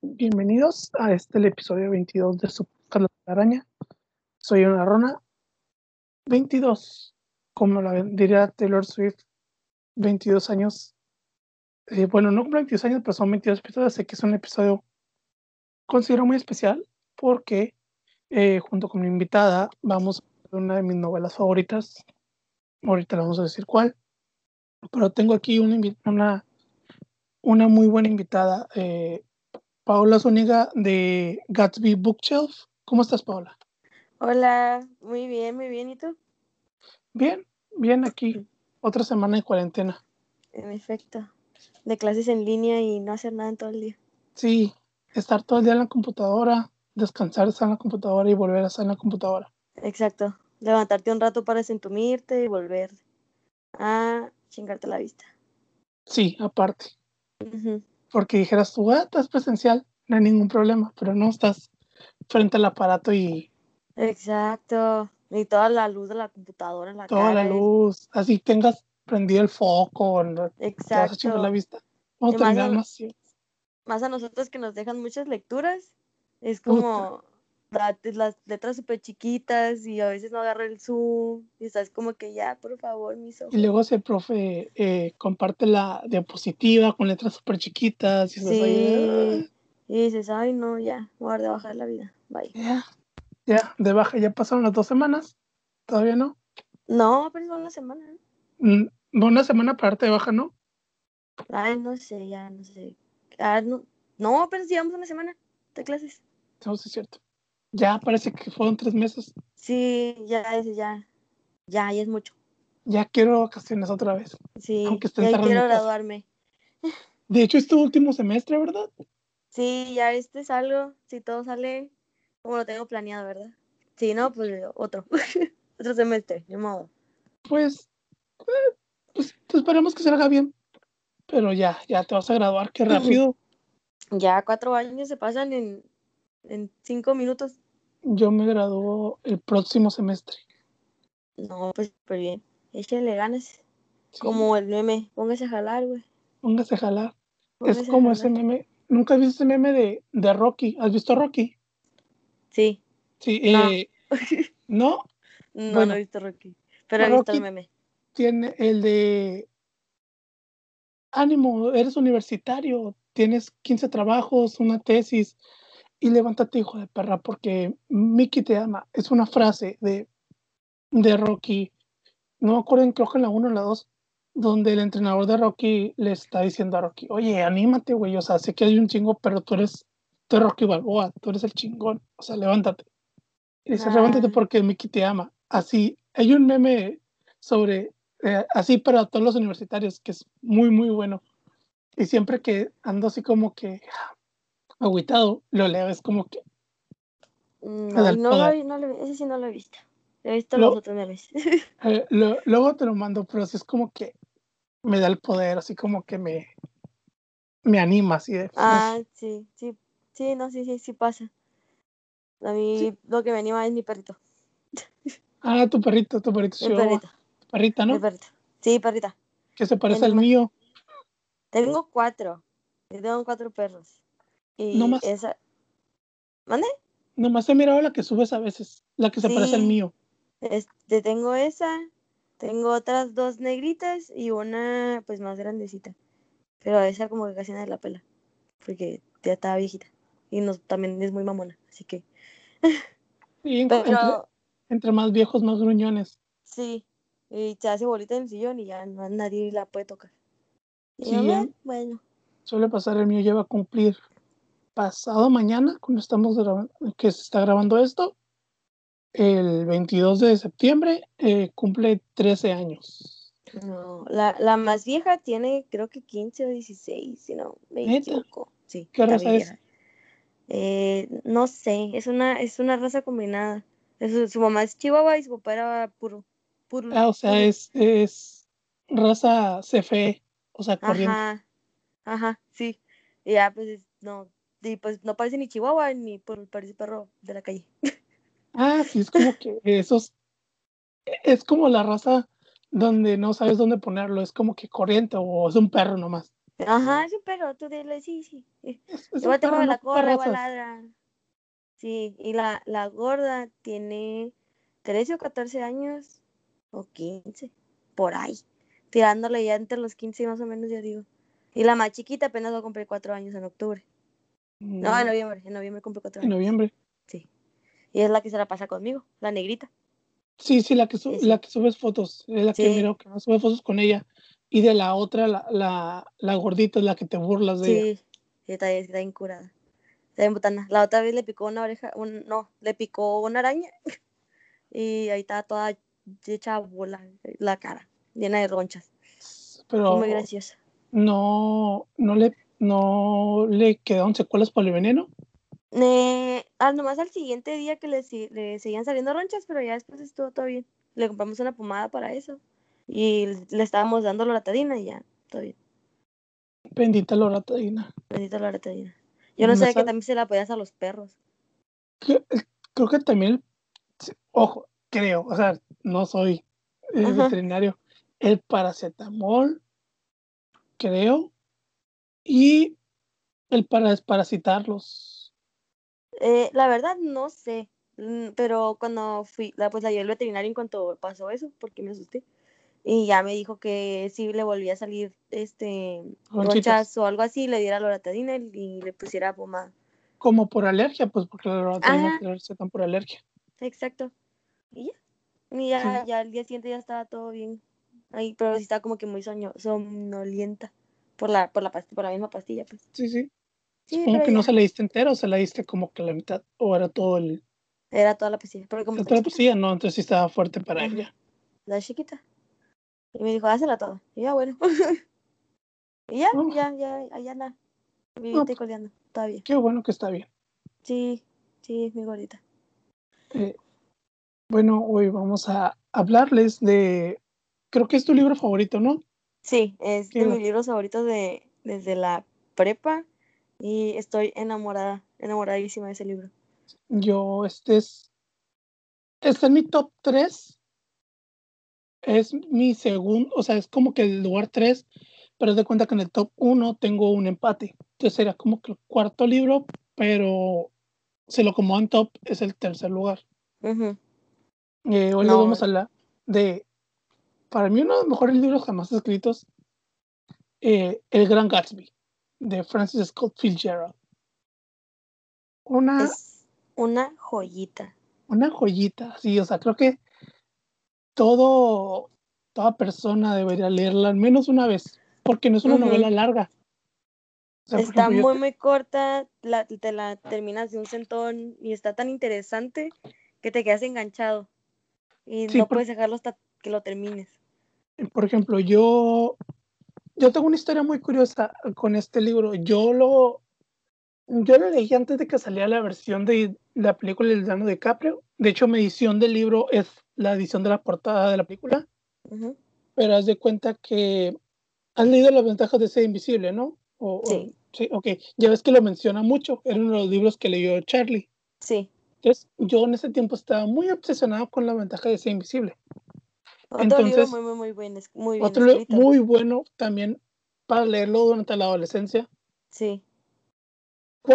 Bienvenidos a este el episodio 22 de su La Araña. Soy una rona 22, como la diría Taylor Swift, 22 años. Eh, bueno, no 22 años, pero son 22 episodios. Sé que es un episodio considero muy especial porque eh, junto con mi invitada vamos a una de mis novelas favoritas. Ahorita le vamos a decir cuál. Pero tengo aquí una, una, una muy buena invitada. Eh, Paola Zúñiga de Gatsby Bookshelf. ¿Cómo estás, Paola? Hola, muy bien, muy bien. ¿Y tú? Bien, bien aquí. Otra semana en cuarentena. En efecto. De clases en línea y no hacer nada en todo el día. Sí, estar todo el día en la computadora, descansar, estar en la computadora y volver a estar en la computadora. Exacto. Levantarte un rato para sentumirte y volver a chingarte la vista. Sí, aparte porque dijeras tú, ah, estás presencial, no hay ningún problema, pero no estás frente al aparato y... Exacto, y toda la luz de la computadora en la Toda la luz, así tengas prendido el foco, Exacto. te vas a la vista. Vamos más, a, más, más a nosotros que nos dejan muchas lecturas, es como las letras súper chiquitas y a veces no agarra el zoom y estás como que ya, por favor, mis ojos. Y luego el profe eh, comparte la diapositiva con letras súper chiquitas y, sí. y dices, ay no, ya, voy a de bajar la vida, bye. Ya, ya, de baja, ya pasaron las dos semanas, todavía no. No, pero es una semana. Mm, una semana para darte de baja, ¿no? Ay, no sé, ya, no sé. Ah, no, no, pero si llevamos una semana de clases. No, sí es cierto. Ya parece que fueron tres meses. Sí, ya, ya, ya, ya es mucho. Ya quiero vacaciones otra vez. Sí, aunque ya quiero graduarme. De hecho, es tu último semestre, ¿verdad? Sí, ya este es algo, si todo sale como lo tengo planeado, ¿verdad? Si no, pues otro, otro semestre, de modo. Pues, eh, pues, esperemos que salga bien. Pero ya, ya te vas a graduar, qué rápido. Ya cuatro años se pasan en en cinco minutos. Yo me gradúo el próximo semestre. No, pues súper bien. Échale ganas. Como el meme, póngase a jalar, güey. Póngase a jalar. es como ese meme. ¿Nunca has visto ese meme de, de Rocky? ¿Has visto Rocky? Sí. Sí, no. Eh, ¿no? No, no he visto Rocky. Pero he visto el meme. Tiene el de ánimo, eres universitario, tienes 15 trabajos, una tesis, y levántate, hijo de perra, porque Mickey te ama. Es una frase de, de Rocky, no me acuerdo, creo que en la 1 o la 2, donde el entrenador de Rocky le está diciendo a Rocky, oye, anímate, güey, o sea, sé que hay un chingo, pero tú eres, tú eres Rocky Balboa, tú eres el chingón, o sea, levántate. Y dice, levántate porque Mickey te ama. Así, hay un meme sobre, eh, así para todos los universitarios, que es muy, muy bueno. Y siempre que ando así como que, agüitado, lo leo, es como que. Mm, no, no, lo, no ese sí no lo he visto. He visto los otros memes. Eh, luego te lo mando, pero sí es como que me da el poder, así como que me, me anima, así de. Ah, sí, sí, sí, no, sí, sí, sí pasa. A mí lo que me anima es mi perrito. Ah, tu perrito, tu perrito. Mi perrito. Perrita, ¿no? Mi perrito. Sí, perrita. Que se parece al mío. Tengo cuatro. tengo cuatro perros. Y no más. esa. ¿Mande? Nomás he mirado la que subes a veces, la que se parece al mío. Este, tengo esa, tengo otras dos negritas y una pues más grandecita. Pero esa como que casi nadie la pela, porque ya estaba viejita. Y no, también es muy mamona, así que... Pero, entre, más viejos, más gruñones. Sí, y se hace bolita en el sillón y ya no, nadie la puede tocar. sí, ¿eh? bueno. Suele pasar, el mío lleva a cumplir pasado mañana, cuando estamos que se está grabando esto, el 22 de septiembre, eh, cumple 13 años. No, la, la, más vieja tiene creo que 15 o 16, si no me Sí, ¿Qué raza es? Eh, no sé, es una, es una raza combinada. su mamá es chihuahua y su papá era puro. puro ah, o sea, es, es raza CFE, o sea, corriente. Ajá, ajá, sí. Y ya, pues, no, y pues no parece ni Chihuahua ni por, parece perro de la calle. Ah, sí, es como que esos. Es como la raza donde no sabes dónde ponerlo, es como que corriente o es un perro nomás. Ajá, es un perro, tú dile, sí, sí. Es, es Igual tengo perro, la corra, igual ladra. Sí, y la, la gorda tiene 13 o 14 años, o 15, por ahí. Tirándole ya entre los 15 más o menos, yo digo. Y la más chiquita apenas va a cumplir 4 años en octubre. No, en Mm, noviembre, en noviembre cumple 4 en años. noviembre. Sí. Y es la que se la pasa conmigo, la negrita. Sí, sí, la que, su- Esa. la que subes fotos, es la que Sí. miro que sube fotos con ella. Y de la otra, la, la, la gordita es la que te burlas de ella. Sí, sí, está, está bien curada. Está bien botana. La otra vez le picó una oreja, un, no, le picó una araña. Y ahí está toda hecha bola la cara, llena de ronchas. Pero muy graciosa. no, no le, no le quedaron secuelas por el veneno. Eh, ah, nomás al siguiente día que le, le seguían saliendo ronchas, pero ya después estuvo todo bien. Le compramos una pomada para eso. Y le, estábamos dando loratadina y ya, todo bien. Bendita loratadina. Bendita loratadina. Yo no Me sabía que también se la podías a los perros. Creo, creo que también, ojo, creo, o sea, no soy eh, veterinario. El paracetamol, creo, y el para desparasitarlos. Eh, la verdad no sé, mm, pero cuando fui, la, pues la llevé al veterinario en cuanto pasó eso, porque me asusté. Y ya me dijo que si le volvía a salir este ronchas o algo así, le diera loratadina y, le pusiera pomada. Como por alergia, pues porque la loratadina Ajá. la recetan por alergia. Exacto. Y ya. Y ya, Sí. ya el día siguiente ya estaba todo bien. Ahí, pero sí estaba como que muy soño, somnolienta por la, por la pastilla, por la misma pastilla, pues. Sí, sí. Sí, Supongo que no se la diste entero, o se la diste como que la mitad, o era todo el. Era toda la pastilla. Pero como la otra chiquita, pastilla, no, entonces sí estaba fuerte para Ajá. ella. la chiquita. Y me dijo, hazla toda. Y ya, bueno. y ya, Oh. ya, ya, allá anda. No, Vivita y pues, coleando. Todavía. qué bueno que está bien. Sí, sí, es mi gordita. Eh, bueno, hoy vamos a hablarles de. Creo que es tu libro favorito, ¿no? Sí, es ¿Qué de mis libros favoritos de, desde la prepa. Y estoy enamorada, enamoradísima de ese libro. Yo, este es. Está en mi top 3. Es mi segundo, o sea, es como que el lugar 3, pero de cuenta que en el top 1 tengo un empate. Entonces sería como que el cuarto libro, pero si lo acomodo en top, es el tercer lugar. Eh, hoy vamos a hablar de, para mí, uno de los mejores libros jamás escritos, eh, El Gran Gatsby, de Francis Scott Fitzgerald. Una, es una joyita. una joyita, sí, o sea, creo que todo, toda persona debería leerla al menos una vez, porque no es una novela larga. O sea, por Está ejemplo, muy, muy corta, la, te la terminas de un centón y está tan interesante que te quedas enganchado y Sí, no por- puedes dejarlo hasta que lo termines. por ejemplo, yo, yo tengo una historia muy curiosa con este libro. Yo lo, yo lo leí antes de que saliera la versión de la película de Leonardo DiCaprio. De hecho, mi edición del libro es la edición de la portada de la película, Ujú. pero haz de cuenta que has leído las ventajas de ser invisible, ¿no? O, o- Sí. sí, ok. Ya ves que lo menciona mucho. Era uno de los libros que leyó Charlie. Sí. Entonces, yo en ese tiempo estaba muy obsesionado con la ventaja de ser invisible. Otro libro muy, muy, muy buen, es- muy bien Otro escrito. muy bueno también para leerlo durante la adolescencia. Sí.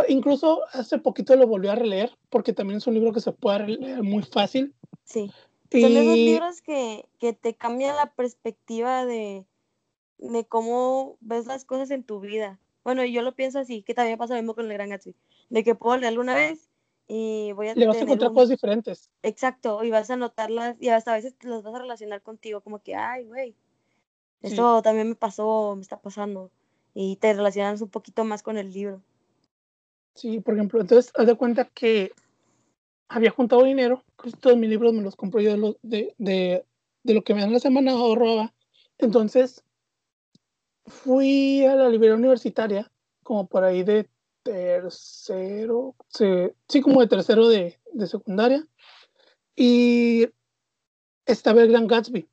Incluso hace poquito lo volví a releer porque también es un libro que se puede leer muy fácil. Sí. Son esos Y libros que, que te cambian la perspectiva de, de cómo ves las cosas en tu vida. Bueno, yo lo pienso así, que también pasa lo mismo con el Gran Gatsby. De que puedo leerlo una vez y voy a le vas a encontrar un... cosas diferentes. Exacto, y vas a notarlas y hasta a veces las vas a relacionar contigo, como que, ay, güey, Sí. esto también me pasó, me está pasando. Y te relacionas un poquito más con el libro. Sí, por ejemplo, entonces haz de cuenta que había juntado dinero, casi todos mis libros me los compro yo de lo, de, de, de lo que me dan la semana ahorraba. Entonces fui a la librería universitaria, como por ahí de tercero, sí, como de tercero de, de secundaria, y estaba el Gran Gatsby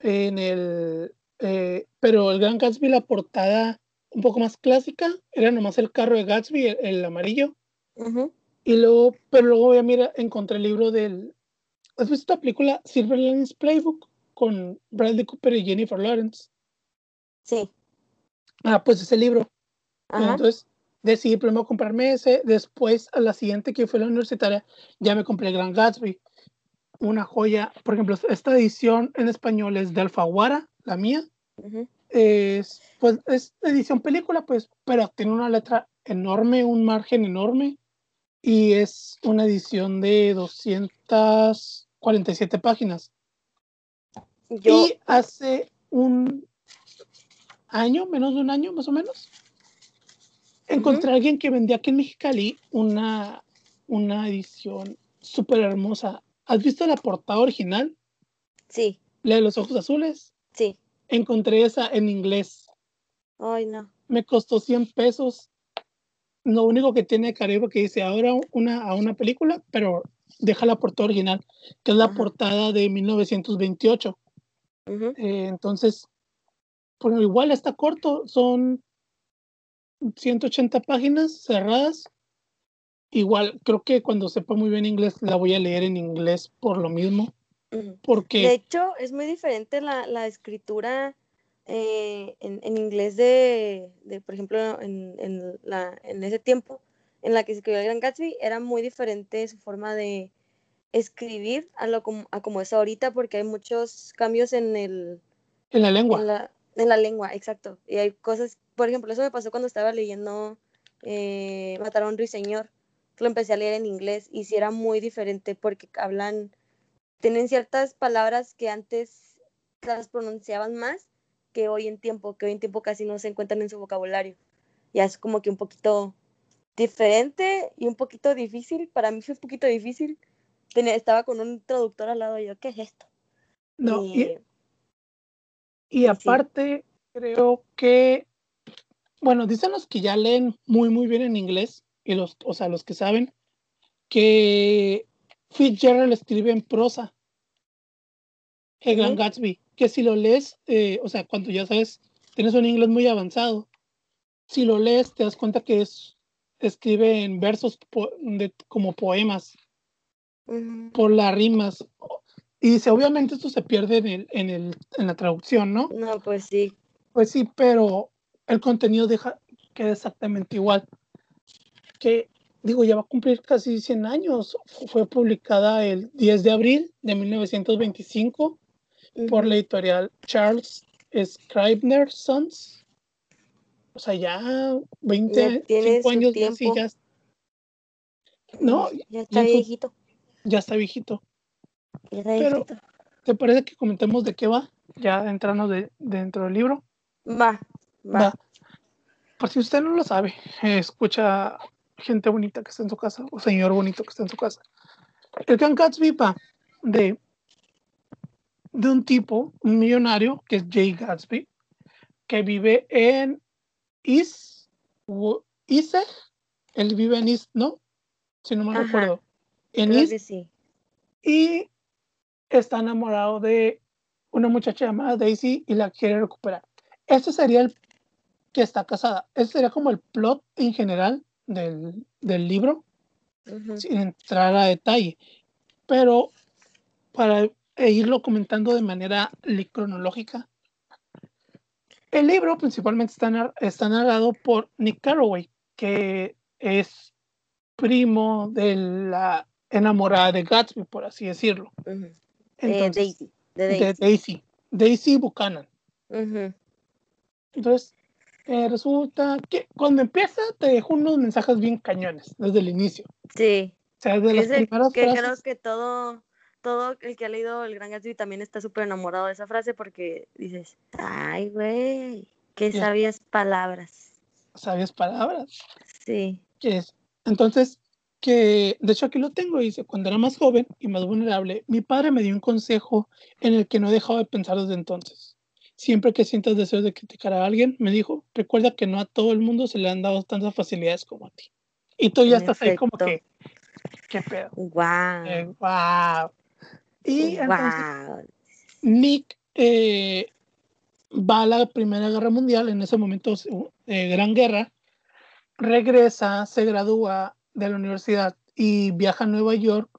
en el, eh, pero el Gran Gatsby, la portada un poco más clásica, era nomás el carro de Gatsby, el, el amarillo, Ujú. y luego, pero luego ya mira, encontré el libro del, ¿has visto esta película Silver Linings Playbook con Bradley Cooper y Jennifer Lawrence? Sí, Ah, pues ese libro. Ajá. Entonces decidí primero comprarme ese, después a la siguiente que fue la universitaria, ya me compré el Gran Gatsby. Una joya, por ejemplo, esta edición en español es de Alfaguara, la mía. ujú. Es, pues, es edición película, pues, pero tiene una letra enorme, un margen enorme. Y es una edición de 247 páginas. Yo, Y hace un año, menos de un año más o menos, encontré a alguien que vendía aquí en Mexicali una, una edición súper hermosa. ¿Has visto la portada original? sí, La de los ojos azules. sí. Encontré esa en inglés. Ay, no. Me costó 100 pesos. Lo único que tiene Caribe que dice ahora una, a una película, pero deja la portada original, que es la Ajá. portada de 1928. Ujú. Eh, entonces, bueno, igual está corto, son 180 páginas cerradas. Igual, creo que cuando sepa muy bien inglés la voy a leer en inglés por lo mismo, Ujú. De porque hecho, es muy diferente la, la escritura eh, en, en inglés de, de, por ejemplo, en, en, la, en ese tiempo en la que se escribió el Gran Gatsby, era muy diferente su forma de escribir a, lo a como es ahorita, porque hay muchos cambios en, el, en la lengua. en, la, en la lengua, exacto. Y hay cosas, por ejemplo, eso me pasó cuando estaba leyendo eh, Matar a un ruiseñor, que lo empecé a leer en inglés, y sí era muy diferente porque hablan tienen ciertas palabras que antes las pronunciaban más que hoy en tiempo, que hoy en tiempo casi no se encuentran en su vocabulario. Ya es como que un poquito diferente y un poquito difícil. Para mí fue un poquito difícil. Tenía, estaba con un traductor al lado y yo, ¿qué es esto? No, y, Y- y sí. aparte, creo que, bueno, dicen los que ya leen muy, muy bien en inglés, y los, o sea, los que saben, que Fitzgerald escribe en prosa. El Gran. Gatsby, que si lo lees, eh, o sea, cuando ya sabes, tienes un inglés muy avanzado, si lo lees te das cuenta que es, escribe en versos po- de, como poemas, por las rimas. Y dice, obviamente esto se pierde en, el, en, el, en la traducción, ¿no? No, pues sí. Pues sí, pero el contenido deja, queda exactamente igual. Que, digo, ya va a cumplir casi 100 años. Fu- Fue publicada el 10 de abril de 1925 por la editorial Charles Scribner Sons. O sea, ya 20 Ya tiene 5 su años ya, no, Ya está viejito. ya está viejito. Ya está Pero- viejito. ¿Te parece que comentemos de qué va? Ya entrando de, dentro del libro. Va, va. Va. Por si usted no lo sabe, escucha gente bonita que está en su casa, o señor bonito que está en su casa. El Gatsby va de, de un tipo, un millonario, que es Jay Gatsby, que vive en Wo- East, él vive en East, ¿no? Si no me Ajá. recuerdo. En que sí. y está enamorado de una muchacha llamada Daisy y la quiere recuperar. Este sería el que está casada. Este sería como el plot en general del, del libro, sin entrar a detalle. Pero para irlo comentando de manera cronológica, el libro principalmente está, nar- está narrado por Nick Carraway, que es primo de la enamorada de Gatsby, por así decirlo. Eh, Entonces, Daisy. De de Daisy. Daisy. Daisy Buchanan. Entonces, eh, resulta que cuando empieza te dejo unos mensajes bien cañones desde el inicio. Sí. O sea, de las Ese primeras que creo que todo, todo el que ha leído El Gran Gatsby también está súper enamorado de esa frase porque dices, ay, güey, qué sabias palabras. sabias palabras. Sí. Es, entonces, que de hecho aquí lo tengo, dice, cuando era más joven y más vulnerable, mi padre me dio un consejo en el que no he dejado de pensar desde entonces. Siempre que sientas deseos de criticar a alguien, me dijo, recuerda que no a todo el mundo se le han dado tantas facilidades como a ti. Y tú ya En estás ahí como que, ¿qué pedo? Wow. Eh, wow. Y entonces wow. Nick eh, va a la Primera Guerra Mundial, en ese momento eh, Gran Guerra, regresa, se gradúa de la universidad y viaja a Nueva York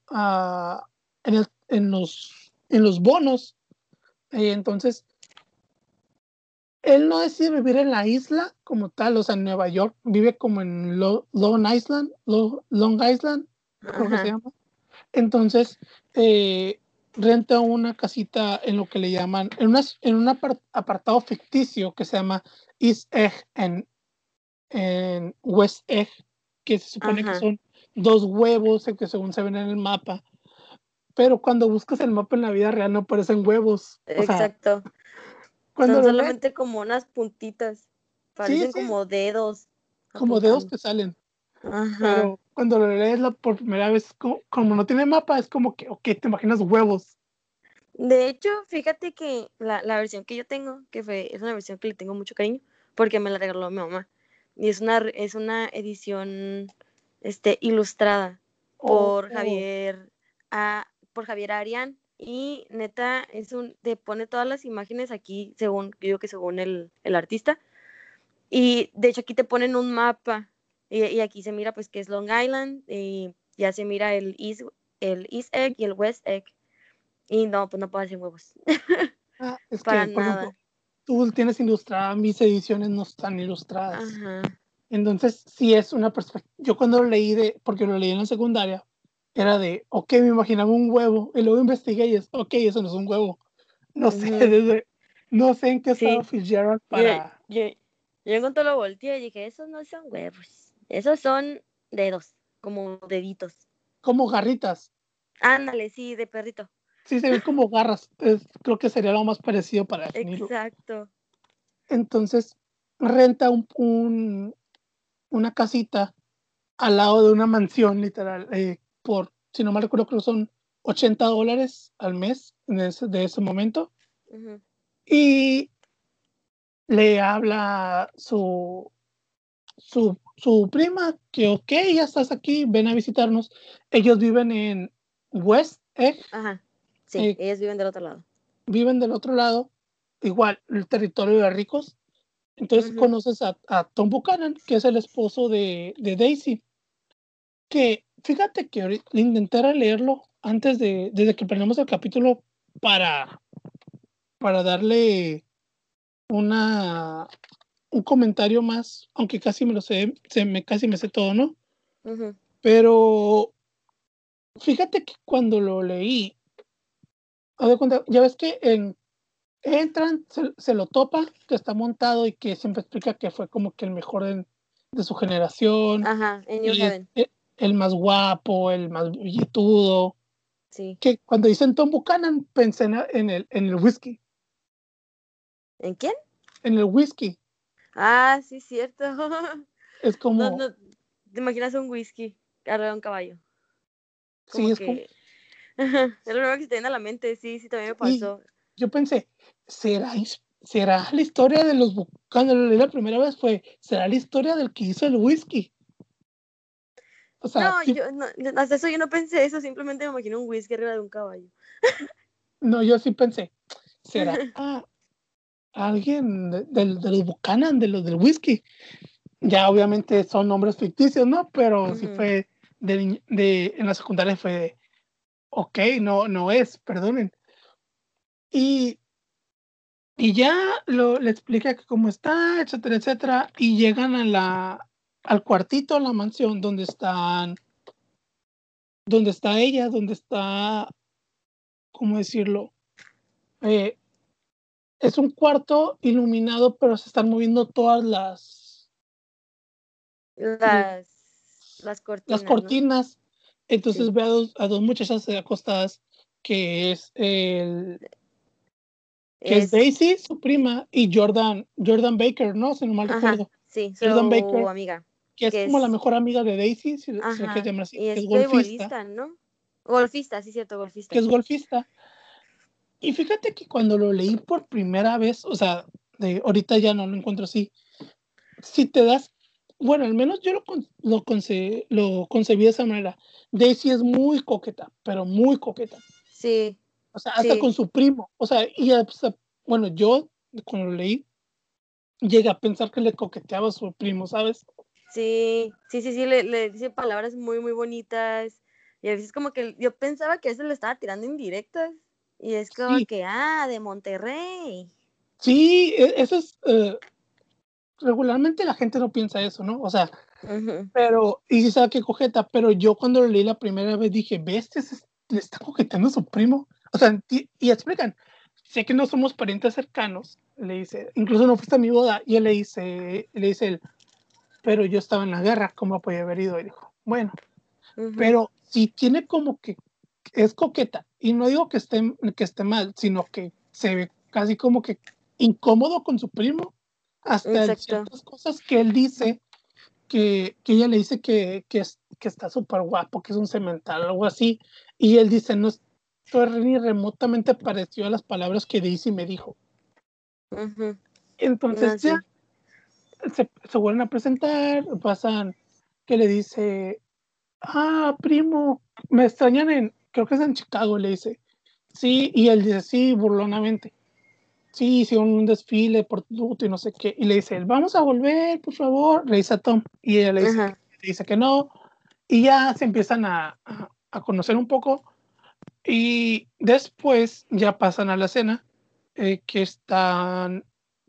en, el- en los, en los bonos. Eh, entonces, él no decide vivir en la isla como tal, o sea, en Nueva York, vive como en Long Island, Long Island, creo que se llama. Entonces, eh, renta una casita en lo que le llaman, en, una, en un apartado ficticio que se llama East Egg en, en West Egg, que se supone que son dos huevos que según se ven en el mapa. Pero cuando buscas el mapa en la vida real no aparecen huevos. Exacto. Cuando Son solamente como unas puntitas. Parecen como dedos. Como dedos que salen. Ajá. Pero cuando lo lees la por primera vez, como, no tiene mapa, es como que, ok, te imaginas huevos. De hecho, fíjate que la, versión que yo tengo, que fue, es una versión que le tengo mucho cariño, porque me la regaló mi mamá. Y es una, es una edición este, ilustrada por oh. Javier, a, por Javier Arián y neta es un te pone todas las imágenes aquí según yo digo que según el, artista y de hecho aquí te ponen un mapa y, aquí se mira pues que es Long Island y ya se mira el East, el East Egg y el West Egg y no pues no hacer huevos. Ah, es para nada. tú tienes ilustrada mis ediciones no están ilustradas. Entonces sí es una perspectiva yo cuando lo leí de porque lo leí en la secundaria era de, ok, me imaginaba un huevo, y luego investigué y es, ok, eso no es un huevo. No sé, desde, no sé en qué estado Fitzgerald para... Yo, yo, cuando lo volteé dije, esos no son huevos, esos son dedos, como deditos. Como garritas. Ándale, sí, de perrito. Sí, se ven como garras, creo que sería lo más parecido para definirlo. Exacto. Entonces, renta un, un, una casita al lado de una mansión, literal, eh, por, si no mal recuerdo, creo que son 80 dólares al mes de ese, de ese momento. Y le habla su, su, su prima que, ok, ya estás aquí, ven a visitarnos. Ellos viven en West Egg. Ajá. Sí, eh, ellos viven del otro lado. Viven del otro lado, igual, el territorio de ricos. Entonces conoces a, a, Tom Buchanan, que es el esposo de, de Daisy, que Fíjate que ahorita intenté leerlo antes de, desde que perdimos el capítulo para, para darle una, un comentario más, aunque casi me lo sé, se me, casi me sé todo, ¿no? Pero fíjate que cuando lo leí, ya ves que en, entran, se, lo topa, que está montado y que siempre explica que fue como que el mejor de, su generación. Ajá, en New el más guapo, el más billetudo. Sí. Que cuando dicen Tom Buchanan, pensé en el, en el whisky. ¿En quién? En el whisky. Ah, sí, cierto. Es como. ¿Te imaginas un whisky arriba de un caballo? sí, es como. es lo primero que se te viene a la mente, sí, sí, también me pasó. yo pensé, ¿será, ¿será la historia de los. Leí la primera vez fue, ¿será la historia del que hizo el whisky? No, yo, no, hasta eso yo no pensé eso, simplemente me imagino un whisky arriba de un caballo. no, yo sí pensé, ¿será alguien de, de, los Buchanan, de los del whisky? Ya obviamente son nombres ficticios, ¿no? Pero sí fue de, de, en la secundaria fue de, ok, no, no es, perdonen. Y, y ya lo, le explica que cómo está, etcétera, etcétera, y llegan a la, al cuartito en la mansión donde están, donde está ella, donde está, ¿cómo decirlo? Eh, es un cuarto iluminado, pero se están moviendo todas las las, las cortinas. Las cortinas. Entonces ve a dos, a dos muchachas acostadas, que es el que es, Daisy, su prima, y Jordan, Jordan Baker, ¿no? Si no mal recuerdo. Sí, Jordan Baker. amiga que es, como la mejor amiga de Daisy, si, Ajá, se llama así, y es, golfista. ¿no? Golfista, sí, cierto, golfista. Que es golfista. Y fíjate que cuando lo leí por primera vez, o sea, de ahorita ya no lo encuentro así, si te das, bueno, al menos yo lo, lo, conce, lo concebí de esa manera. Daisy es muy coqueta, pero muy coqueta. Sí. O sea, hasta con su primo. O sea, y bueno, yo cuando lo leí, llegué a pensar que le coqueteaba a su primo, ¿sabes? Sí, sí, sí, sí, le, le dice palabras muy, muy bonitas. Y a veces como que yo pensaba que eso le estaba tirando indirectas. Y es como que, ah, de Monterrey. Sí, e, eso es. eh, regularmente la gente no piensa eso, ¿no? O sea, pero. Y sí sabe que cojeta, pero yo cuando lo leí la primera vez dije, ¿ves? Este es- le está coqueteando a su primo. O sea, y, y explican, sé que no somos parientes cercanos, le dice, incluso no fuiste a mi boda, y él le dice, le dice él, pero yo estaba en la guerra, ¿cómo podía haber ido? Y dijo, bueno, pero si tiene como que es coqueta, y no digo que esté, que esté mal, sino que se ve casi como que incómodo con su primo, hasta ciertas cosas que él dice, que, que ella le dice que, que, es, que está súper guapo, que es un cemental, algo así, y él dice, no estoy ni remotamente parecido a las palabras que Daisy me dijo. Entonces ya se, se vuelven a presentar, pasan que le dice, ah, primo, me extrañan en, creo que es en Chicago, le dice. Sí, y él dice, sí, burlonamente. Sí, hicieron un desfile por Tuto y no sé qué. Y le dice, él, vamos a volver, por favor. Le dice a Tom. Y ella le dice, Ajá. le dice que no. Y ya se empiezan a, a, a conocer un poco. Y después ya pasan a la cena, eh, que están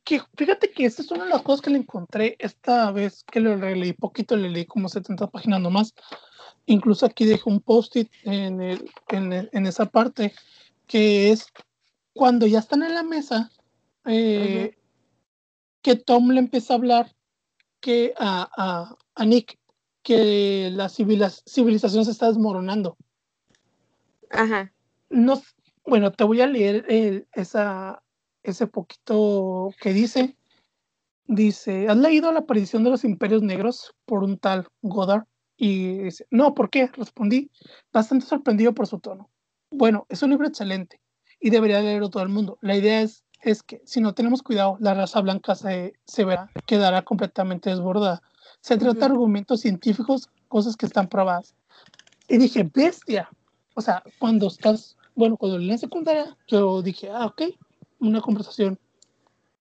que fíjate que esta es una de las cosas que le encontré esta vez que lo releí poquito, le leí como 70 páginas nomás. Incluso aquí dejo un post-it en, el, en, el- en esa parte, que es cuando ya están en la mesa, eh, que Tom le empieza a hablar que a, a, a Nick que la civilización se está desmoronando. Ajá. No, bueno, te voy a leer el- esa, ese poquito que dice. Dice, ¿has leído la aparición de los imperios negros por un tal Goddard? Y dice, no, ¿por qué? Respondí, bastante sorprendido por su tono. Bueno, es un libro excelente y debería leerlo todo el mundo. La idea es, es que si no tenemos cuidado, la raza blanca se, se verá, quedará completamente desbordada. Se trata de argumentos científicos, cosas que están probadas. Y dije, bestia. O sea, cuando estás, bueno, cuando leí en secundaria, yo dije, ah, ok, una conversación.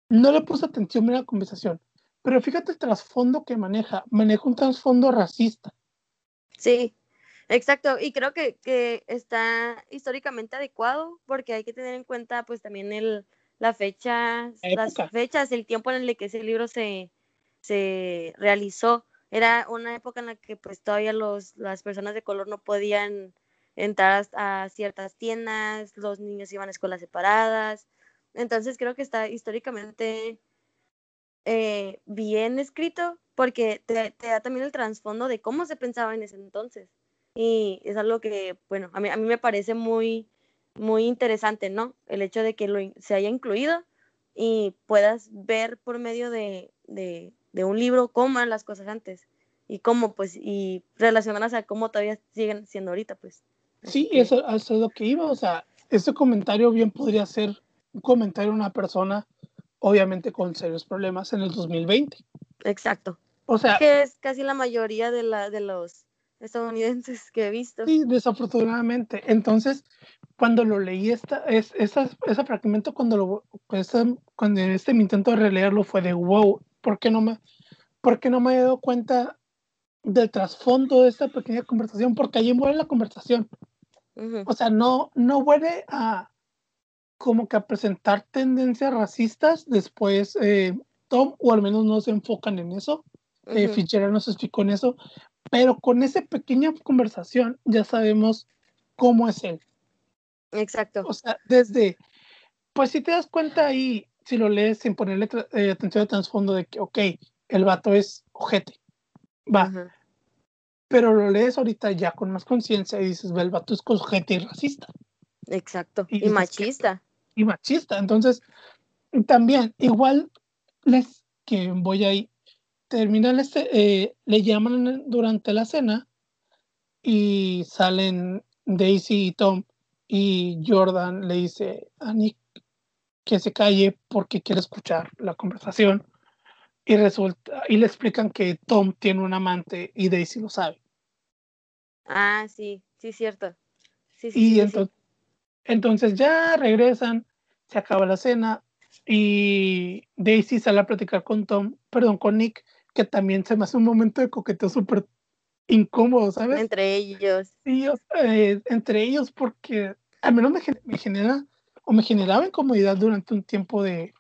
No le puse atención a la conversación, pero fíjate el trasfondo que maneja. Maneja un trasfondo racista. Sí, exacto. Y creo que, que está históricamente adecuado porque hay que tener en cuenta pues también el, la fecha, La las fechas, el tiempo en el que ese libro se, se realizó. Era una época en la que pues todavía los, las personas de color no podían entrar a ciertas tiendas, los niños iban a escuelas separadas. Entonces creo que está históricamente eh, bien escrito porque te, te da también el trasfondo de cómo se pensaba en ese entonces. Y es algo que, bueno, a mí, a mí me parece muy, muy interesante, ¿no? El hecho de que lo, se haya incluido y puedas ver por medio de, de, de un libro cómo eran las cosas antes y cómo, pues, y relacionarlas a cómo todavía siguen siendo ahorita, pues. Sí, eso, eso es lo que iba. O sea, ese comentario bien podría ser un comentario de una persona, obviamente con serios problemas en el 2020. exacto. O sea, Que es casi la mayoría de, la, de los estadounidenses que he visto. sí, desafortunadamente. Entonces, cuando lo leí, esta, es, esa, ese fragmento, cuando, lo, esa- cuando este mi intento de releerlo fue de wow, ¿por qué no me, por qué no me he dado cuenta del trasfondo de esta pequeña conversación? Porque allí muere la conversación. Ujú, O sea, no, no vuelve a como que a presentar tendencias racistas. Después, eh, Tom, o al menos no se enfocan en eso. Eh, ujú. Fitzgerald no se explicó en eso. Pero con esa pequeña conversación ya sabemos cómo es él. Exacto. O sea, desde, pues si te das cuenta ahí, si lo lees sin ponerle eh, atención al trasfondo de que, ok, el vato es ojete, va, Ujú. pero lo lees ahorita ya con más conciencia y dices, ve, el vato es ojete y racista Exacto. Y Y, machista. Y machista. Entonces, también, igual les que voy ahí, terminan este, eh, le llaman durante la cena y salen Daisy y Tom y Jordan le dice a Nick que se calle porque quiere escuchar la conversación y resulta y le explican que Tom tiene un amante y Daisy lo sabe Ah, sí, sí, cierto. Sí, sí, y sí, entonces entonces ya regresan se acaba la cena y Daisy sale a platicar con Tom perdón con Nick que también se me hace un momento de coqueteo súper incómodo sabes Entre ellos. Sea, eh, entre ellos porque al menos me, me genera o me generaba incomodidad durante un tiempo de,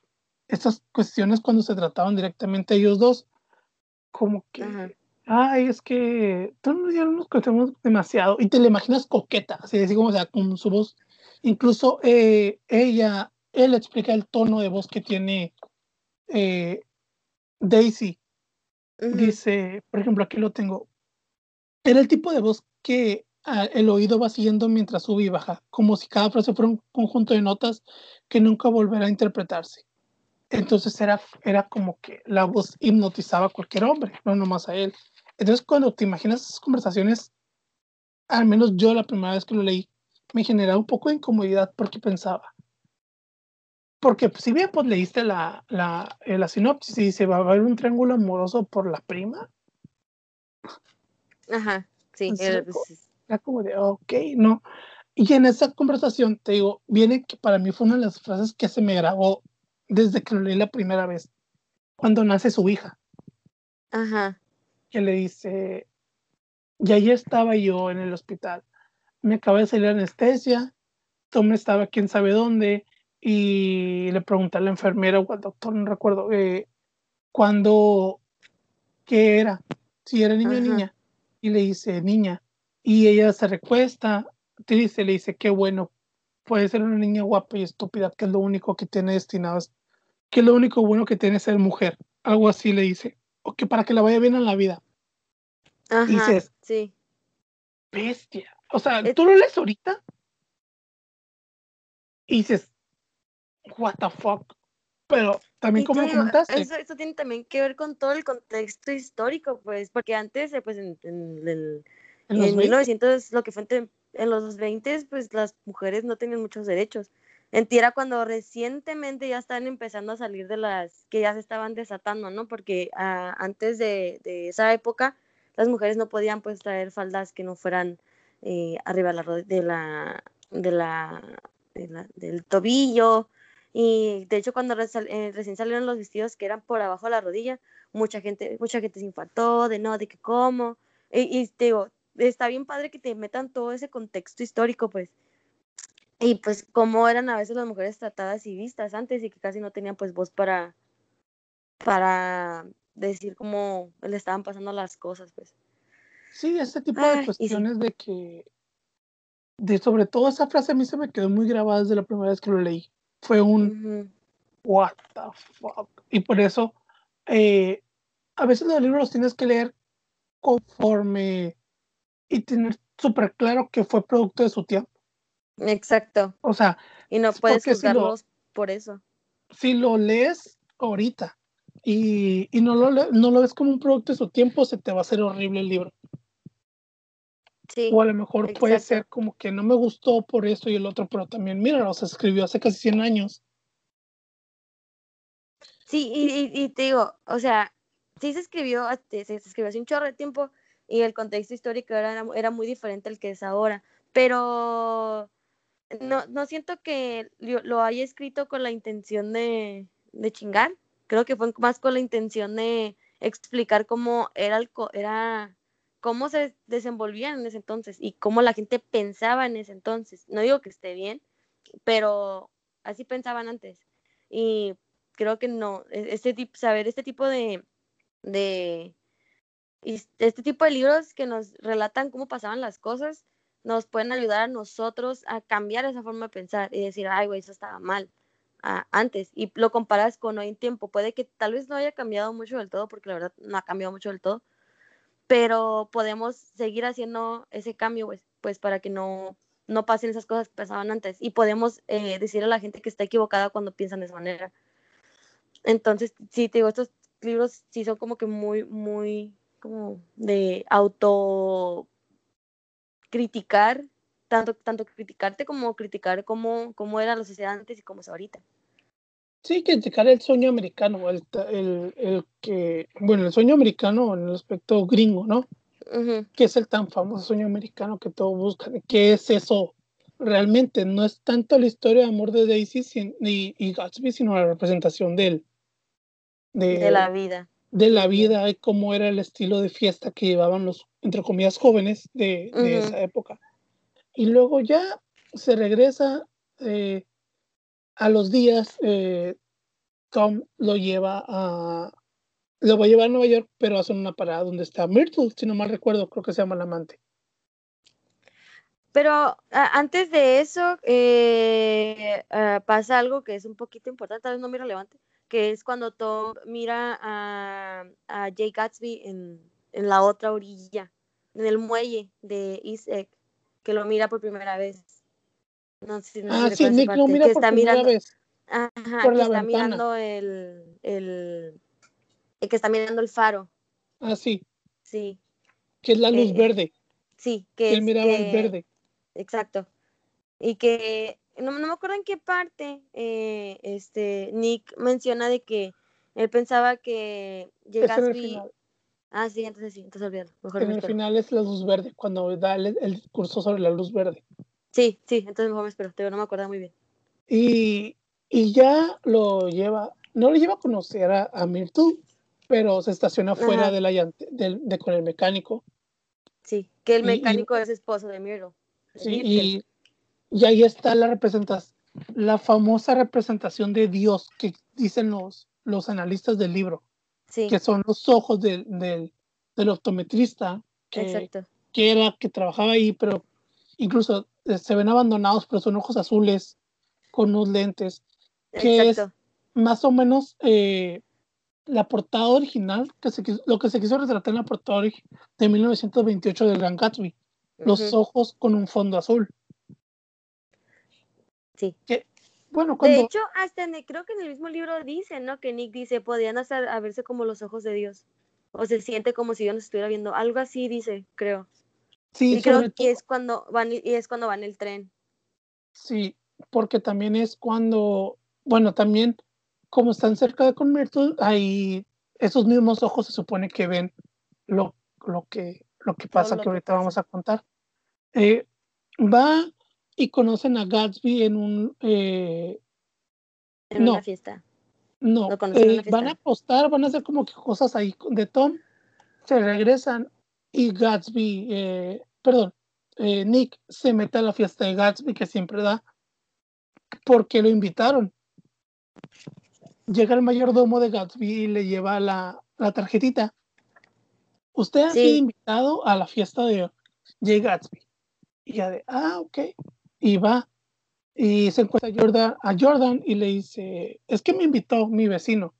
estas cuestiones cuando se trataban directamente ellos dos, como que, ay, es que tú ya no nos conocemos demasiado, y te la imaginas coqueta, así, así como, o sea, con su voz, incluso eh, ella, él explica el tono de voz que tiene eh, Daisy, dice, por ejemplo, aquí lo tengo, era el tipo de voz que ah, el oído va siguiendo mientras sube y baja, como si cada frase fuera un conjunto de notas que nunca volverá a interpretarse. Entonces era, era como que la voz hipnotizaba a cualquier hombre, no nomás a él. Entonces cuando te imaginas esas conversaciones, al menos yo la primera vez que lo leí, me generaba un poco de incomodidad porque pensaba, porque si bien pues leíste la, la, eh, la sinopsis y dice va a haber un triángulo amoroso por la prima. Ajá, sí. Era, pues, era como de, ok, no. Y en esa conversación, te digo, viene que para mí fue una de las frases que se me grabó desde que lo leí la primera vez, cuando nace su hija. Ajá. Que le dice, y ahí estaba yo en el hospital. Me acaba de salir anestesia, Tom estaba quién sabe dónde, y le pregunté a la enfermera o al doctor, no recuerdo, eh, cuándo, qué era, si era niño o niña. Y le dice, niña. Y ella se recuesta, te dice, le dice, qué bueno, puede ser una niña guapa y estúpida, que es lo único que tiene destinado que lo único bueno que tiene ser mujer. Algo así le dice. O que para que la vaya bien en la vida. Ajá, dices, sí. Bestia. O sea, tú lo lees ahorita y dices, what the fuck. Pero también como comentaste. Eso, eso, tiene también que ver con todo el contexto histórico, pues, porque antes, eh, pues, en, en, en, en 1900, lo que fue en los 20, pues las mujeres no tenían muchos derechos. En tierra cuando recientemente ya están empezando a salir de las que ya se estaban desatando, ¿no? Porque ah, antes de, esa época las mujeres no podían pues traer faldas que no fueran eh, arriba de la, de la, del tobillo. Y de hecho cuando eh, recién salieron los vestidos que eran por abajo de la rodilla, mucha gente, mucha gente se infartó de no, de que cómo. Y, digo, está bien padre que te metan todo ese contexto histórico, pues y pues cómo eran a veces las mujeres tratadas y vistas antes y que casi no tenían pues voz para para decir cómo le estaban pasando las cosas pues sí este tipo de cuestiones de que de sobre todo esa frase a mí se me quedó muy grabada desde la primera vez que lo leí fue un what the fuck y por eso eh, a veces los libros los tienes que leer conforme y tener súper claro que fue producto de su tiempo Exacto. O sea, y no puedes juzgarlos por eso. Si lo lees ahorita y, y no, lo, no lo ves como un producto de su tiempo, se te va a hacer horrible el libro. Sí, o a lo mejor puede ser como que no me gustó por esto y el otro, pero también, mira, se escribió hace casi 100 años. Sí, y, y, te digo, o sea, sí se escribió, se, se escribió hace un chorro de tiempo y el contexto histórico era, era muy diferente al que es ahora, pero no, no siento que lo haya escrito con la intención de, de chingar. Creo que fue más con la intención de explicar cómo era, el, era cómo se desenvolvían en ese entonces y cómo la gente pensaba en ese entonces. No digo que esté bien, pero así pensaban antes. Y creo que no, e, este tipo, saber este tipo de, de, este tipo de libros que nos relatan cómo pasaban las cosas, nos pueden ayudar a nosotros a cambiar esa forma de pensar y decir, ay, güey, eso estaba mal antes. Y lo comparas con hoy en tiempo. Puede que tal vez no haya cambiado mucho del todo, porque la verdad no ha cambiado mucho del todo, pero podemos seguir haciendo ese cambio, pues, pues para que no, no pasen esas cosas que pasaban antes. Y podemos eh, decir a la gente que está equivocada cuando piensan de esa manera. Entonces, sí, te digo, estos libros sí son como que muy, muy como de auto criticar, tanto, tanto criticarte como criticar cómo, cómo era la sociedad antes y cómo es ahorita. Sí, criticar el sueño americano, el, el, el, que, bueno, el sueño americano en el aspecto gringo, ¿no? Que es el tan famoso sueño americano que todos buscan. ¿Qué es eso? Realmente no es tanto la historia de amor de Daisy y, y Gatsby, sino la representación de él. De, la vida. De la vida y cómo era el estilo de fiesta que llevaban los entre comillas, jóvenes de, esa época. Y luego ya se regresa eh, a los días, eh, Tom lo lleva a. Lo va a llevar a Nueva York, pero hacen una parada donde está Myrtle, si no mal recuerdo, creo que se llama la amante. Pero antes de eso, eh, ah, pasa algo que es un poquito importante, tal vez no muy relevante, que es cuando Tom mira a, a Jay Gatsby en, en, la otra orilla, en el muelle de East Egg, que lo mira por primera vez. No sé si no ah, sí, Nick lo mira por primera mirando, vez. Ajá, por que la está ventana. mirando el, el, el, que está mirando el faro. Ah, sí. Sí. Que es la luz eh, verde. Sí, que, que él miraba el verde. Exacto. Y que no, no me acuerdo en qué parte eh, este Nick menciona de que él pensaba que Gatsby Ah, sí, entonces sí, entonces olvídalo. Mejor en el final es la luz verde, cuando da el, el, discurso sobre la luz verde. Sí, sí, entonces mejor me espero, te no me acuerdo muy bien. Y, y, ya lo lleva, no lo lleva a conocer a, a Myrtle, pero se estaciona fuera de, la, de, de, con el mecánico. Sí, que el mecánico es esposo de Myrtle. Sí, y, y ahí está la representación, la famosa representación de Dios que dicen los, los analistas del libro, que son los ojos del, del, del optometrista, que, que, era que trabajaba ahí, pero incluso se ven abandonados, pero son ojos azules con unos lentes, que es más o menos eh, la portada original, que se, lo que se quiso retratar en la portada de 1928 del Gran Gatsby, los ojos con un fondo azul. Sí. Que, bueno, De hecho, hasta creo que en el mismo libro dice, ¿no? Que Nick dice, podían hacer, a verse como los ojos de Dios. O se siente como si Dios nos estuviera viendo. Algo así dice, creo. Sí, y creo que es cuando van y es cuando van el tren. Sí, porque también es cuando, bueno, también como están cerca de Convertul, ahí esos mismos ojos se supone que ven lo, lo que lo que pasa que ahorita vamos a contar. Eh, va y conocen a Gatsby en un... Eh, en una fiesta. No, eh, van a apostar, van a hacer como que cosas ahí de Tom, se regresan y Gatsby, eh, perdón, Nick se mete a la fiesta de Gatsby que siempre da porque lo invitaron. Llega el mayordomo de Gatsby y le lleva la, la tarjetita. Usted ha sido invitado a la fiesta de Jay Gatsby. Y ya de, ah, ok y va y se encuentra a Jordan, a Jordan y le dice, es que me invitó mi vecino.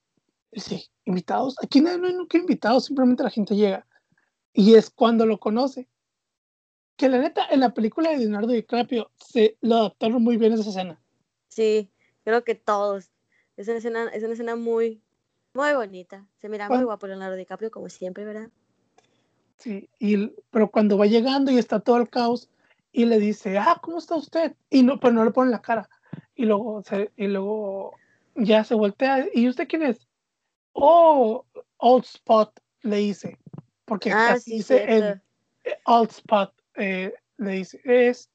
Y dice, ¿invitados? Aquí no, hay nunca invitados, simplemente la gente llega. Y es cuando lo conoce. Que la neta, en la película de Leonardo DiCaprio se lo adaptaron muy bien esa escena. Sí, creo que todos. Es una escena, es una escena muy, muy bonita. Se mira muy guapo Leonardo DiCaprio, como siempre, ¿verdad? Sí, y, pero cuando va llegando y está todo el caos, y le dice, ah, ¿cómo está usted? Y no, pero no le pone la cara. Y luego, se, y luego ya se voltea. ¿Y usted quién es? Oh, Old Spot, le dice. Porque ah, dice el, Old Spot, eh, le dice, es,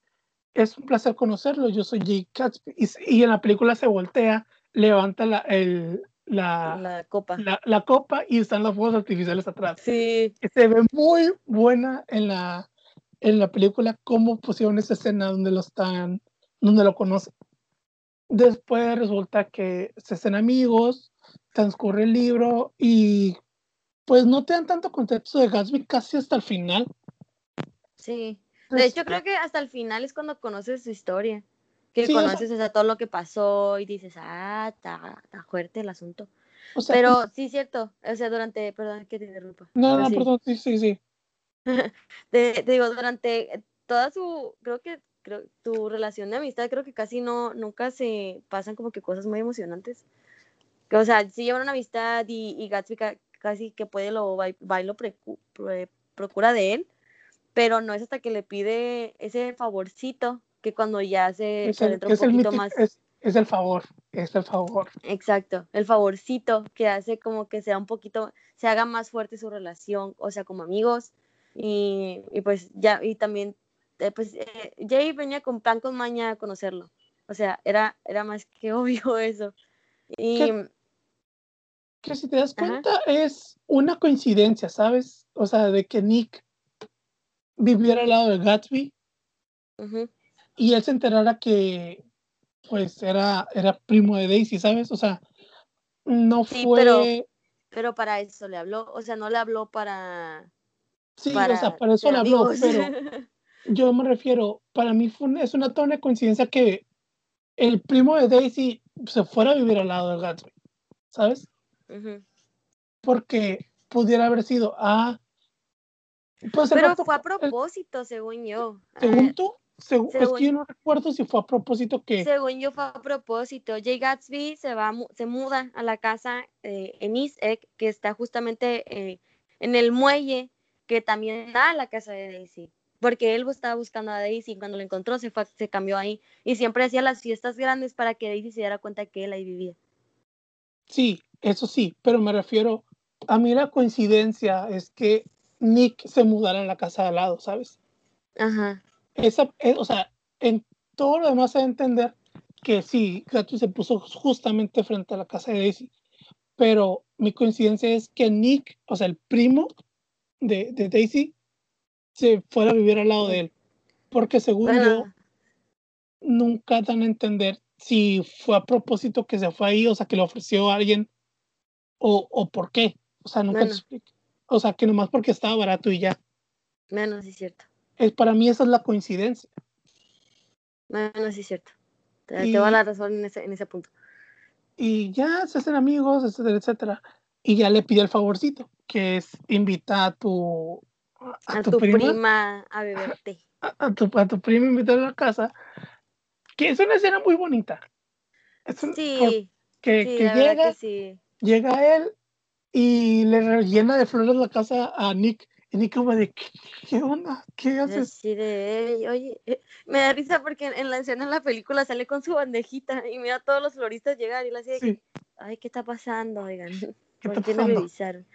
es un placer conocerlo, yo soy Jake Gatsby. Y, en la película se voltea, levanta la, el, la, la copa. La, la, copa y están las fuegos artificiales atrás. Sí. Se ve muy buena en la, en la película cómo pusieron esa escena donde lo están, donde lo conocen. Después resulta que se hacen amigos, transcurre el libro y pues no te dan tanto contexto de Gatsby casi hasta el final. Sí, de hecho creo que hasta el final es cuando conoces su historia, que conoces todo lo que pasó y dices, ah, está fuerte el asunto. Pero sí sí, cierto, o sea, durante, perdón que te interrumpa. No, no, perdón, sí, sí, sí. te, digo, durante toda su, creo que creo, tu relación de amistad, creo que casi no, nunca se pasan como que cosas muy emocionantes. O sea, si llevan una amistad y, y Gatsby casi que puede lo va, y lo procura de él, pero no es hasta que le pide ese favorcito que cuando ya se es un poquito más. Es, es, el favor, es el favor. Exacto, el favorcito que hace como que sea un poquito, se haga más fuerte su relación, o sea, como amigos, y, y pues ya, y también, eh, pues eh, Jay venía con pan con maña a conocerlo. O sea, era, era más que obvio eso. Y, que, si te das cuenta es una coincidencia, ¿sabes? O sea, de que Nick viviera al lado de Gatsby y él se enterara que pues era, era primo de Daisy, ¿sabes? O sea, no Sí, fue... pero- Pero para eso le habló, o sea, no le habló para... sí, para o sea, para eso le habló, amigos. pero yo me refiero, para mí fue un- es una toda una coincidencia que el primo de Daisy se fuera a vivir al lado de Gatsby, ¿sabes? Porque pudiera haber sido, ah, pues Pero fue a el- propósito, según yo. según Ah, tú, segu- es según- que yo no recuerdo si fue a propósito que, Según yo fue a propósito. Jay Gatsby se va, se muda a la casa eh, en East Egg, que está justamente eh, en el muelle que también da a la casa de Daisy. Porque él estaba buscando a Daisy y cuando lo encontró se, fue, se cambió ahí. Y siempre hacía las fiestas grandes para que Daisy se diera cuenta que él ahí vivía. sí, eso sí, pero me refiero, a mí la coincidencia es que Nick se mudara a la casa de al lado, ¿sabes? Ajá. esa, eh, o sea, en todo lo demás se entender que sí, se puso justamente frente a la casa de Daisy, pero mi coincidencia es que Nick, o sea, el primo de, de Daisy, se fuera a vivir al lado de él, porque según yo, nunca dan a entender si fue a propósito que se fue ahí, o sea, que le ofreció a alguien, o, o por qué, o sea, nunca te Bueno. explica. O sea, que nomás porque estaba barato y ya. bueno, sí es cierto. Es, para mí esa es la coincidencia. Bueno, sí es cierto. Te, Y- te doy la razón en ese, en ese punto. y ya se hacen amigos, etcétera, etcétera. Y ya le pide el favorcito, que es invitar a tu, a, A tu, tu prima, prima a beber té. a, a tu, a tu prima invitarla a la casa, que es una escena muy bonita. Es un- Sí, que, sí, que llega, que sí. Llega él y le rellena de flores la casa a Nick. Y Nick como de, ¿qué, onda? ¿Qué haces? Así de, "Ey, oye, eh", me da risa porque en, en la escena en la película sale con su bandejita y mira a todos los floristas llegar y así de, Sí, ay, ¿qué está pasando? Oigan, ¿qué ¿por qué no me pasando? avisaron?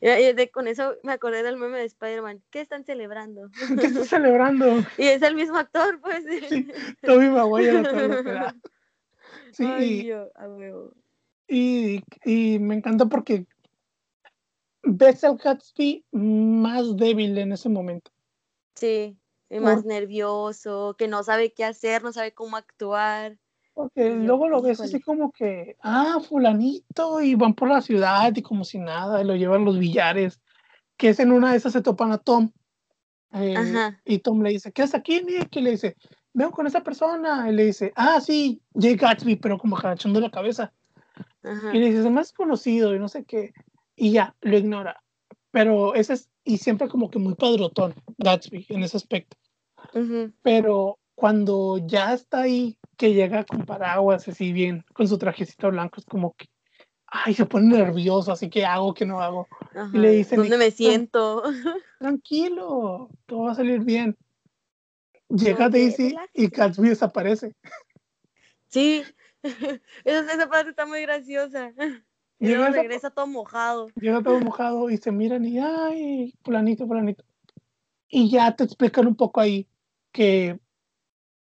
Y, y de- con eso me acordé del meme de Spider-Man, ¿qué están celebrando? ¿Qué estás celebrando? y es el mismo actor, pues. Sí, Toby Maguire. Sí, Ay, y- yo, a huevo. Y, y me encanta porque ves al Gatsby más débil en ese momento. Sí, y más Por- nervioso, que no sabe qué hacer, no sabe cómo actuar. Porque Y yo, luego lo ves así como que, ah, fulanito, y van por la ciudad y como si nada, y lo llevan los billares, que es en una de esas se topan a Tom. eh, y Tom le dice, ¿qué haces aquí, Nick? Y le dice, veo con esa persona. Y le dice, ah, sí, Jay Gatsby, pero como agachando la cabeza. Ajá. Y le dice, se me has conocido y no sé qué. Y ya, lo ignora. Pero ese es, y siempre como que muy padrotón, Gatsby, en ese aspecto. Ujú. Pero cuando ya está ahí, que llega con paraguas, así bien, con su trajecito blanco, es como que, ay, se pone nervioso, así que hago, que no hago. Ajá. le dice ¿Dónde me siento? Tranquilo, todo va a salir bien. Llega que, Daisy y. Gatsby desaparece. Sí, esa, esa parte está muy graciosa. Y luego esa- regresa todo mojado. Llega todo mojado y se miran y, ay, fulanito, fulanito. Y ya te explican un poco ahí que,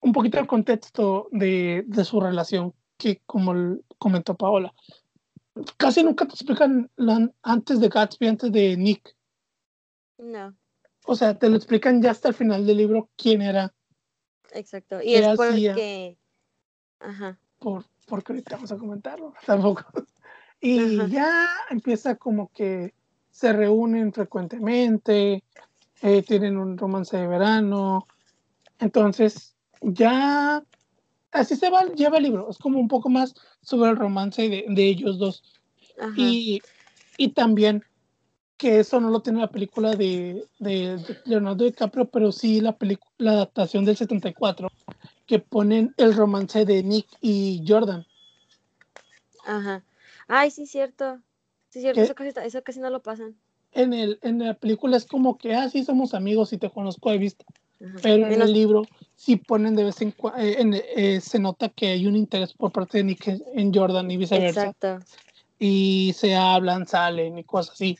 un poquito el contexto de, de su relación, que como comentó Paola, casi nunca te explican la- antes de Gatsby, antes de Nick. No, O sea, te lo explican ya hasta el final del libro quién era, exacto. Y ¿Qué es hacía? porque. Ajá. Por, porque ahorita vamos a comentarlo, tampoco. Y Ajá. ya empieza como que se reúnen frecuentemente, eh, tienen un romance de verano, entonces ya así se va, lleva el libro, es como un poco más sobre el romance de, de ellos dos. Ajá. Y, y también que eso no lo tiene la película de, de- de Leonardo DiCaprio, pero sí la, la adaptación del 74, que ponen el romance de Nick y Jordan. Ajá. Ay, sí, cierto. Sí, cierto. ¿Qué? Eso casi, eso casi no lo pasan. En, el, en la película es como que, ah, sí, somos amigos y te conozco de vista, Ajá. pero en el libro sí ponen de vez en cuando, se nota que hay un interés por parte de Nick en- en Jordan y viceversa. Exacto. y se hablan, salen y cosas así.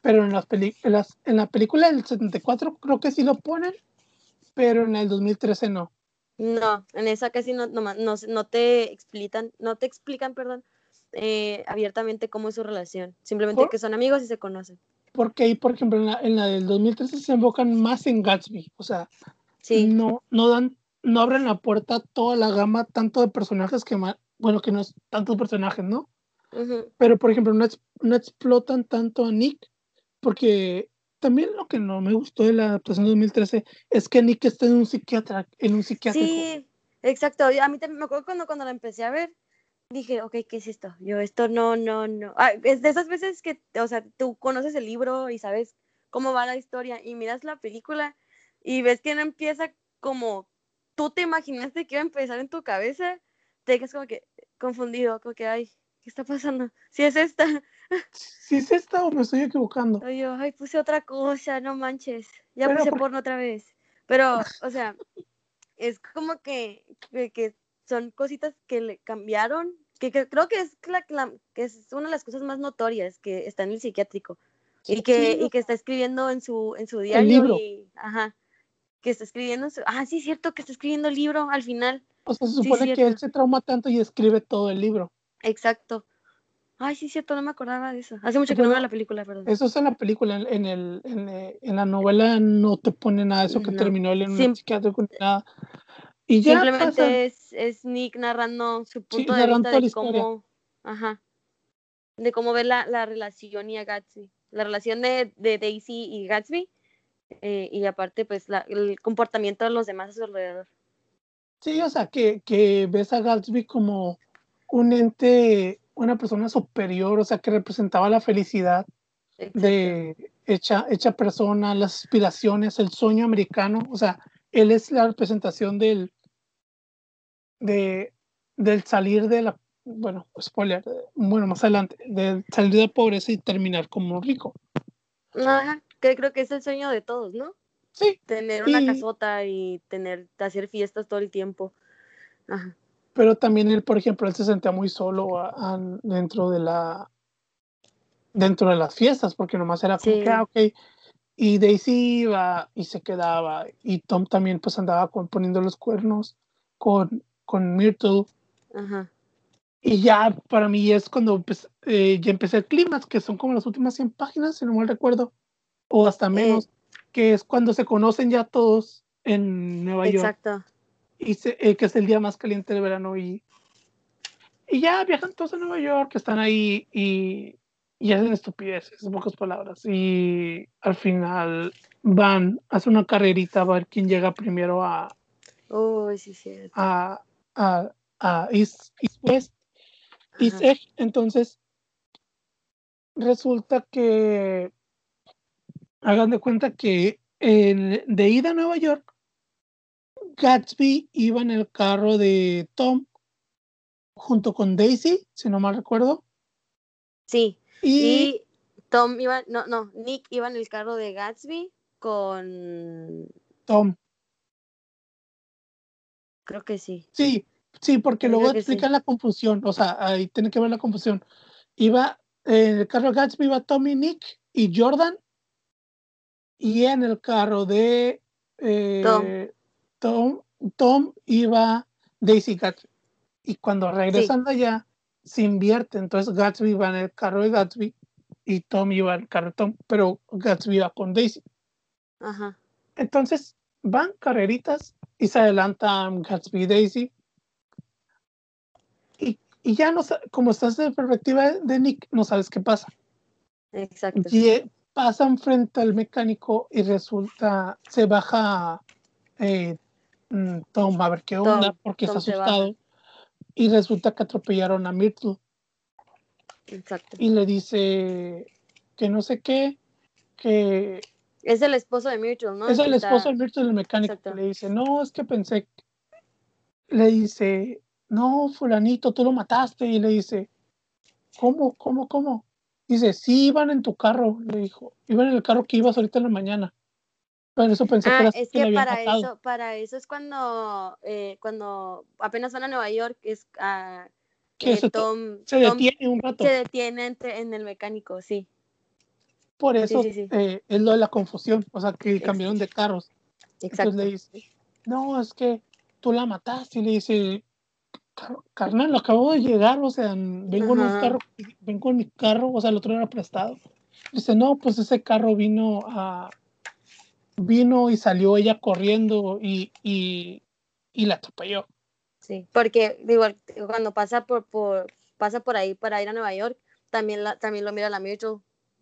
Pero en, las peli- en, las- en la película del 74 creo que sí lo ponen, pero en el 2013 no. No, en esa casi no, no, no, no te explican, no te explican, perdón, eh, abiertamente cómo es su relación. Simplemente ¿Por? que son amigos y se conocen. Porque ahí, por ejemplo, en la, en la del 2013 se enfocan más en Gatsby. O sea, Sí, no, no dan, no abren la puerta a toda la gama tanto de personajes que, ma- bueno, que no es tantos personajes, ¿no? Pero, por ejemplo, no, no explotan tanto a Nick, porque también lo que no me gustó de la adaptación de 2013 es que Nick está en un psiquiatra, en un psiquiátrico. Sí, exacto. A mí me acuerdo cuando, cuando la empecé a ver, dije, ok, ¿qué es esto? Yo, esto no, no, no. Ah, es de esas veces que, o sea, tú conoces el libro y sabes cómo va la historia y miras la película y ves que no empieza como tú te imaginaste que iba a empezar en tu cabeza, te quedas como que confundido, como que, ay, ¿qué está pasando? Si es esta. ¿Sí es esta o me estoy equivocando? O yo, ay, puse otra cosa, no manches. Ya Pero puse por- porno otra vez. Pero, o sea, es como que, que, que son cositas que le cambiaron, que, que creo que es, la, la- que es una de las cosas más notorias que está en el psiquiátrico. Y que, Sí, y que está escribiendo en su, en su diario. libro. Y, ajá. Que está escribiendo en su. Ah, sí, es cierto que está escribiendo el libro al final. O sea, se Sí, supone que él se trauma tanto y escribe todo el libro. Exacto. Ay, sí, cierto, no me acordaba de eso. Hace mucho que no veo la película, perdón. Eso es en la película, en, el, en, eh, en la novela no te pone nada de eso que No. terminó él en un psiquiátrico ni nada. Y ya Simplemente pasan- es, es Nick narrando su punto de narrando vista de cómo, ajá, de cómo ve la, la relación y a Gatsby, la relación de, de Daisy y Gatsby, eh, y aparte pues la- el comportamiento de los demás a su alrededor. Sí, o sea, que, que ves a Gatsby como un ente, una persona superior, o sea, que representaba la felicidad de hecha, hecha persona, las aspiraciones, el sueño americano, o sea, él es la representación del, de, del salir de la, bueno, spoiler, bueno, más adelante, del salir de la pobreza y terminar como rico. Ajá, que creo que es el sueño de todos, ¿no? Sí, Tener una Y- casota y tener, hacer fiestas todo el tiempo. Ajá. Pero también él, por ejemplo, él se sentía muy solo a- a- dentro de la dentro de las fiestas, porque nomás era como Sí. que, ah, ok, y Daisy iba y se quedaba, y Tom también pues andaba con- poniendo los cuernos con, con Myrtle, Ajá. y ya para mí es cuando pues, eh, ya empecé el clímax, que son como las últimas 100 páginas, si no mal recuerdo, o hasta menos, que es cuando se conocen ya todos en Nueva York Exacto. Y se- eh, que es el día más caliente del verano y, y ya viajan todos a Nueva York, están ahí y, y hacen estupideces, en pocas palabras. Y al final van, hacen una carrerita a ver quién llega primero a, sí, sí. a, a, a East, East West, East. Entonces, resulta que hagan de cuenta que en- de ida a Nueva York, Gatsby iba en el carro de Tom junto con Daisy, si no mal recuerdo, Sí. y, Y Tom iba, no, no, Nick iba en el carro de Gatsby con, Tom. creo que sí. Sí, sí, porque luego sí. explican la confusión, o sea, ahí tiene que ver la confusión. Iba, en el carro de Gatsby iba Tom y Nick y Jordan, y en el carro de eh, Tom. Tom, iba Daisy y Gatsby. Y cuando regresan de allá, se invierte, entonces Gatsby va en el carro de Gatsby y Tom iba en el carro de Tom, pero Gatsby iba con Daisy. Ajá. Entonces van carreritas y se adelantan Gatsby y Daisy. Y, y ya no como estás de perspectiva de Nick, no sabes qué pasa. Exacto. Y eh, pasan frente al mecánico y resulta, se baja eh, Tom a ver qué Tom- onda, porque Tom está asustado. Y resulta que atropellaron a Myrtle. Exacto. Y le dice que no sé qué, que Es el esposo de Myrtle, ¿no? es el esposo del Myrtle del mecánico Exacto. que le dice, no, es que pensé, le dice, no, fulanito, tú lo mataste, y le dice, ¿cómo, cómo, cómo? Dice, sí, iban en tu carro, le dijo, iban en el carro que ibas ahorita en la mañana, pero eso pensé que Ah, es que que para matado. eso, para eso es cuando, eh, cuando apenas van a Nueva York, es ah, Que eh, se, Tom, se Tom detiene un rato, se detiene entre- en el mecánico, sí. por eso sí, sí. eh, es lo de la confusión, o sea, que cambiaron de carros. Exacto. Entonces le dice, no, es que tú la mataste. Y le dice, "Car- carnal, lo acabo de llegar, o sea, vengo en un carro, vengo en mi carro, o sea, el otro era prestado. Dice, no, pues ese carro vino a, vino y salió ella corriendo y, y, y la atropelló. Sí, porque digo, cuando pasa por, por, pasa por ahí para ir a Nueva York, también, la, también lo mira la Myrtle.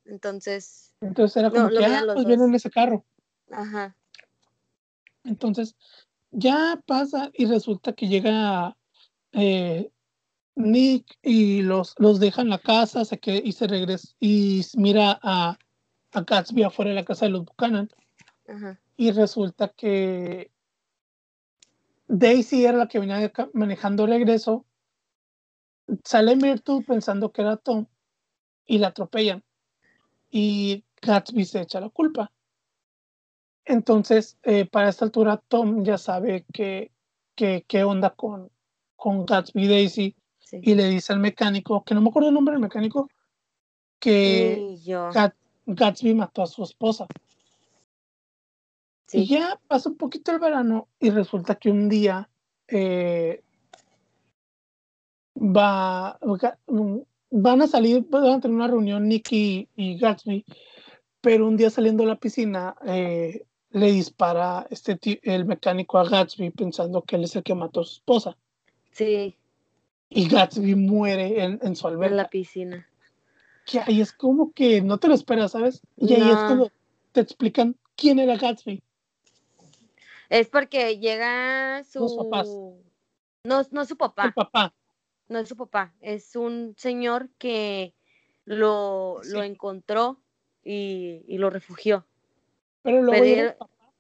Entonces, Entonces era como No, que, ah, pues viene en ese carro. ajá, Entonces, ya pasa y resulta que llega eh, Nick y los, los deja en la casa se que, y se regresa y mira a, a Gatsby afuera de la casa de los Buchanan ajá, y resulta que Daisy era la que venía manejando regreso. Sale Myrtle pensando que era Tom y la atropellan. Y Gatsby se echa la culpa. Entonces, eh, para esta altura, Tom ya sabe que, que, qué onda con, con Gatsby y Daisy sí. y le dice al mecánico, que no me acuerdo el nombre del mecánico, que Gat- Gatsby mató a su esposa. Y ya pasa un poquito el verano y resulta que un día eh, va, mm, van a salir, van a tener una reunión Nicky y Gatsby, pero un día saliendo de la piscina eh, le dispara este ti- el mecánico a Gatsby pensando que él es el que mató a su esposa. sí, Y Gatsby muere en, en su en alberca. la piscina. Que ahí es como que no te lo esperas, ¿sabes? Y ahí es cuando te explican quién era Gatsby. Es porque llega su... Los papás. No, no es su papá. El papá. no es su papá, es un señor que lo, lo encontró y, y lo refugió. Pero luego Pero llega el papá.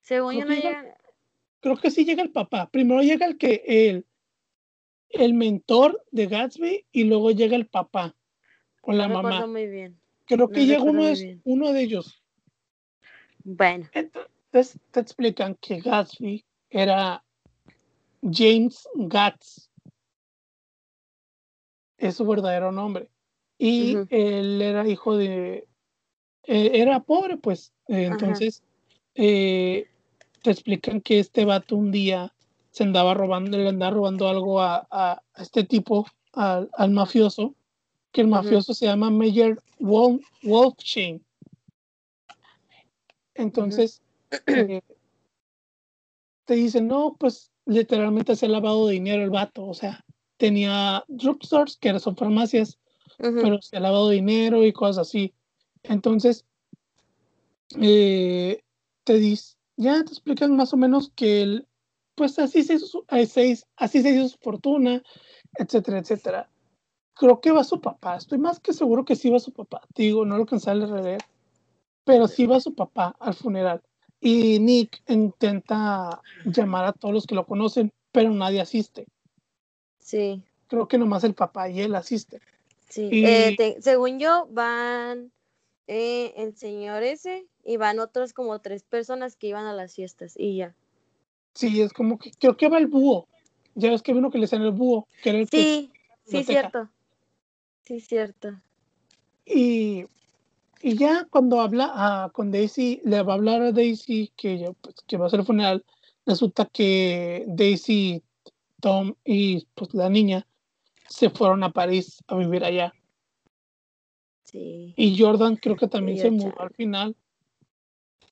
Según Creo yo no llega- llega, creo que sí llega el papá. Primero llega el que el, el mentor de Gatsby y luego llega el papá con la no mamá. muy bien. Creo que no llega uno de, uno de ellos. Bueno, Entonces te explican que Gatsby era James Gatz. Es su verdadero nombre. Y él era hijo de... eh, era pobre, pues. Eh, entonces eh, te explican que este vato un día se andaba robando, le andaba robando algo a, a- a este tipo, al, al mafioso, que el mafioso se llama Meyer Wolf, Wolfsheim. Entonces, eh, te dicen, no, pues literalmente se ha lavado de dinero el vato, o sea, tenía drugstores, que son farmacias, ujú, pero se ha lavado dinero y cosas así. Entonces, eh, te dice, ya te explican más o menos que él, pues así se hizo su, así, se hizo su fortuna, etcétera, etcétera. Creo que va su papá, estoy más que seguro que sí va su papá, digo, no lo cansé de leer, pero sí va su papá al funeral. Y Nick intenta llamar a todos los que lo conocen, pero nadie asiste. sí, Creo que nomás el papá y él asisten. sí. Y- Eh, te- según yo, van eh, el señor ese y van otros como tres personas que iban a las fiestas y ya. Sí, es como que creo que va el búho. Ya ves que vino que le decían el búho, que era el que- Sí, sí, biblioteca. cierto. Sí, cierto. Y, y ya cuando habla a, con Daisy, le va a hablar a Daisy que, ya, pues, que va a ser el funeral, resulta que Daisy, Tom y pues la niña se fueron a París a vivir allá. Sí. Y Jordan creo que también se mudó al final.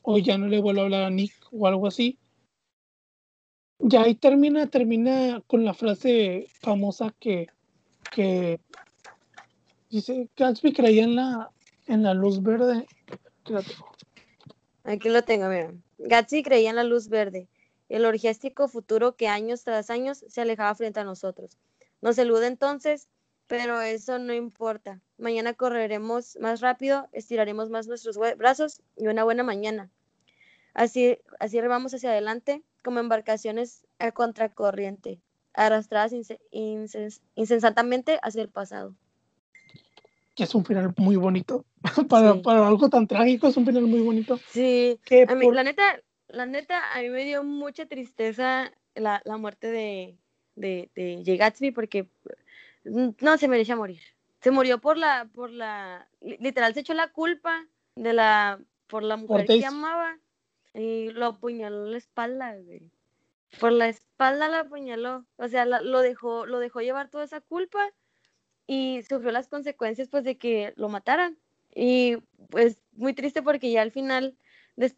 O ya no le vuelve a hablar a Nick o algo así. Ya ahí termina, termina con la frase famosa que, que dice Gatsby creía en la, en la luz verde. Aquí la tengo. Aquí lo tengo. Gatsby creía en la luz verde, el orgiástico futuro que años tras años se alejaba frente a nosotros. Nos elude entonces, pero eso no importa. Mañana correremos más rápido, estiraremos más nuestros brazos y una buena mañana. Así, así vamos hacia adelante como embarcaciones a contracorriente, arrastradas insensatamente hacia el pasado. Que es un final muy bonito. para, Sí. para algo tan trágico es un final muy bonito. Sí, Que a mí, por- la neta, la neta, a mí me dio mucha tristeza la, la muerte de, de, de Jay Gatsby porque mm, no se merecía morir. Se murió por la, por la, li- literal se echó la culpa de la, por la mujer que Daisy. amaba y lo apuñaló en la espalda, güey. Por la espalda la apuñaló, o sea, la- lo dejó, lo dejó llevar toda esa culpa y sufrió las consecuencias pues de que lo mataran. Y pues muy triste porque ya al final, des-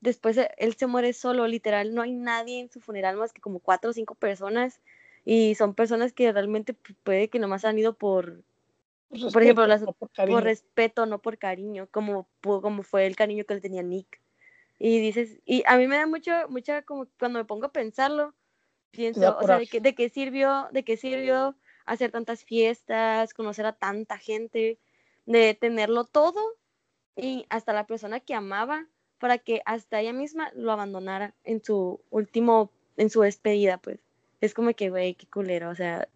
después e- él se muere solo, literal, no hay nadie en su funeral más que como cuatro o cinco personas Y son personas que realmente puede que nomás han ido por, Respeto, por ejemplo, las, por respeto, no por cariño, como, como fue el cariño que le tenía Nick. Y dices, y a mí me da mucho, mucha, como cuando me pongo a pensarlo, pienso, o sea, de que, de qué sirvió, de qué sirvió hacer tantas fiestas, conocer a tanta gente, de tenerlo todo y hasta la persona que amaba para que hasta ella misma lo abandonara en su último, en su despedida, pues. Es como que, güey, qué culero, o sea,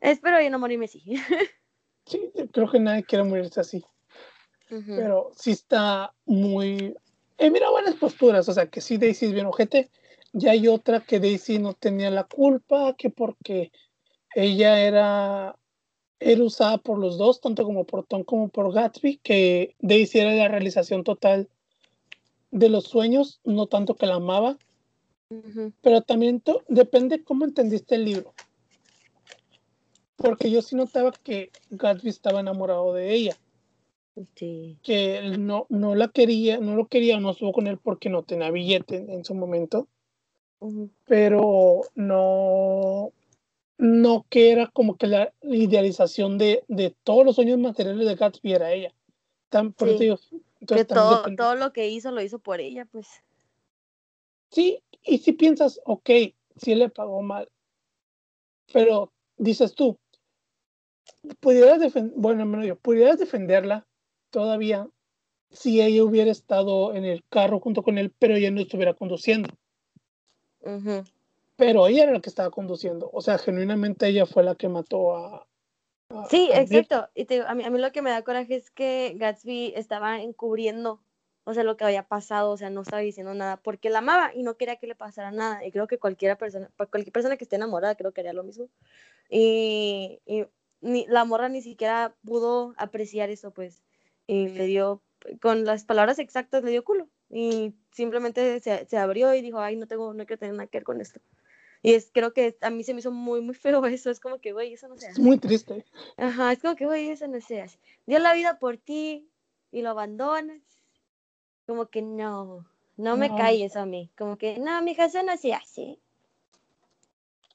espero yo no morirme así. Sí, yo creo que nadie quiere morirse así. Pero sí está muy. Eh, mira, buenas posturas. O sea, que sí, Daisy es bien ojete. Ya hay otra que Daisy no tenía la culpa, que porque ella era, era usada por los dos, tanto como por Tom como por Gatsby, que Daisy era la realización total de los sueños, no tanto que la amaba. Pero también depende cómo entendiste el libro. Porque yo sí notaba que Gatsby estaba enamorado de ella. Sí. que él no, no la quería, no lo quería, no estuvo con él porque no tenía billete en, en su momento, pero no, no que era como que la idealización de, de todos los sueños materiales de Gatsby era ella. Tan, por eso Sí. digo, entonces que todo, todo lo que hizo lo hizo por ella, pues. Sí, y si piensas, ok, sí le pagó mal, pero dices tú, pudieras defender, bueno, menos yo, pudieras defenderla todavía si ella hubiera estado en el carro junto con él, pero ella no estuviera conduciendo. Ujú. Pero ella era la que estaba conduciendo. O sea, genuinamente ella fue la que mató a. a- Sí, a exacto. Y te digo, a mí, a mí lo que me da coraje es que Gatsby estaba encubriendo, o sea, lo que había pasado, o sea, no estaba diciendo nada, porque la amaba y no quería que le pasara nada. Y creo que cualquiera persona, cualquier persona que esté enamorada, creo que haría lo mismo. Y, y ni, la morra ni siquiera pudo apreciar eso, pues. Y le dio, con las palabras exactas, le dio culo. Y simplemente se, se abrió y dijo, ay, no tengo, no quiero tener nada que ver con esto. Y es, creo que a mí se me hizo muy, muy feo eso. Es como que, güey, eso no se Es hace. muy triste. Ajá, es como que, güey, eso no se hace. Dio la vida por ti y lo abandonas. Como que no, no me No. cae eso a mí. Como que, no, mija, eso no se hace.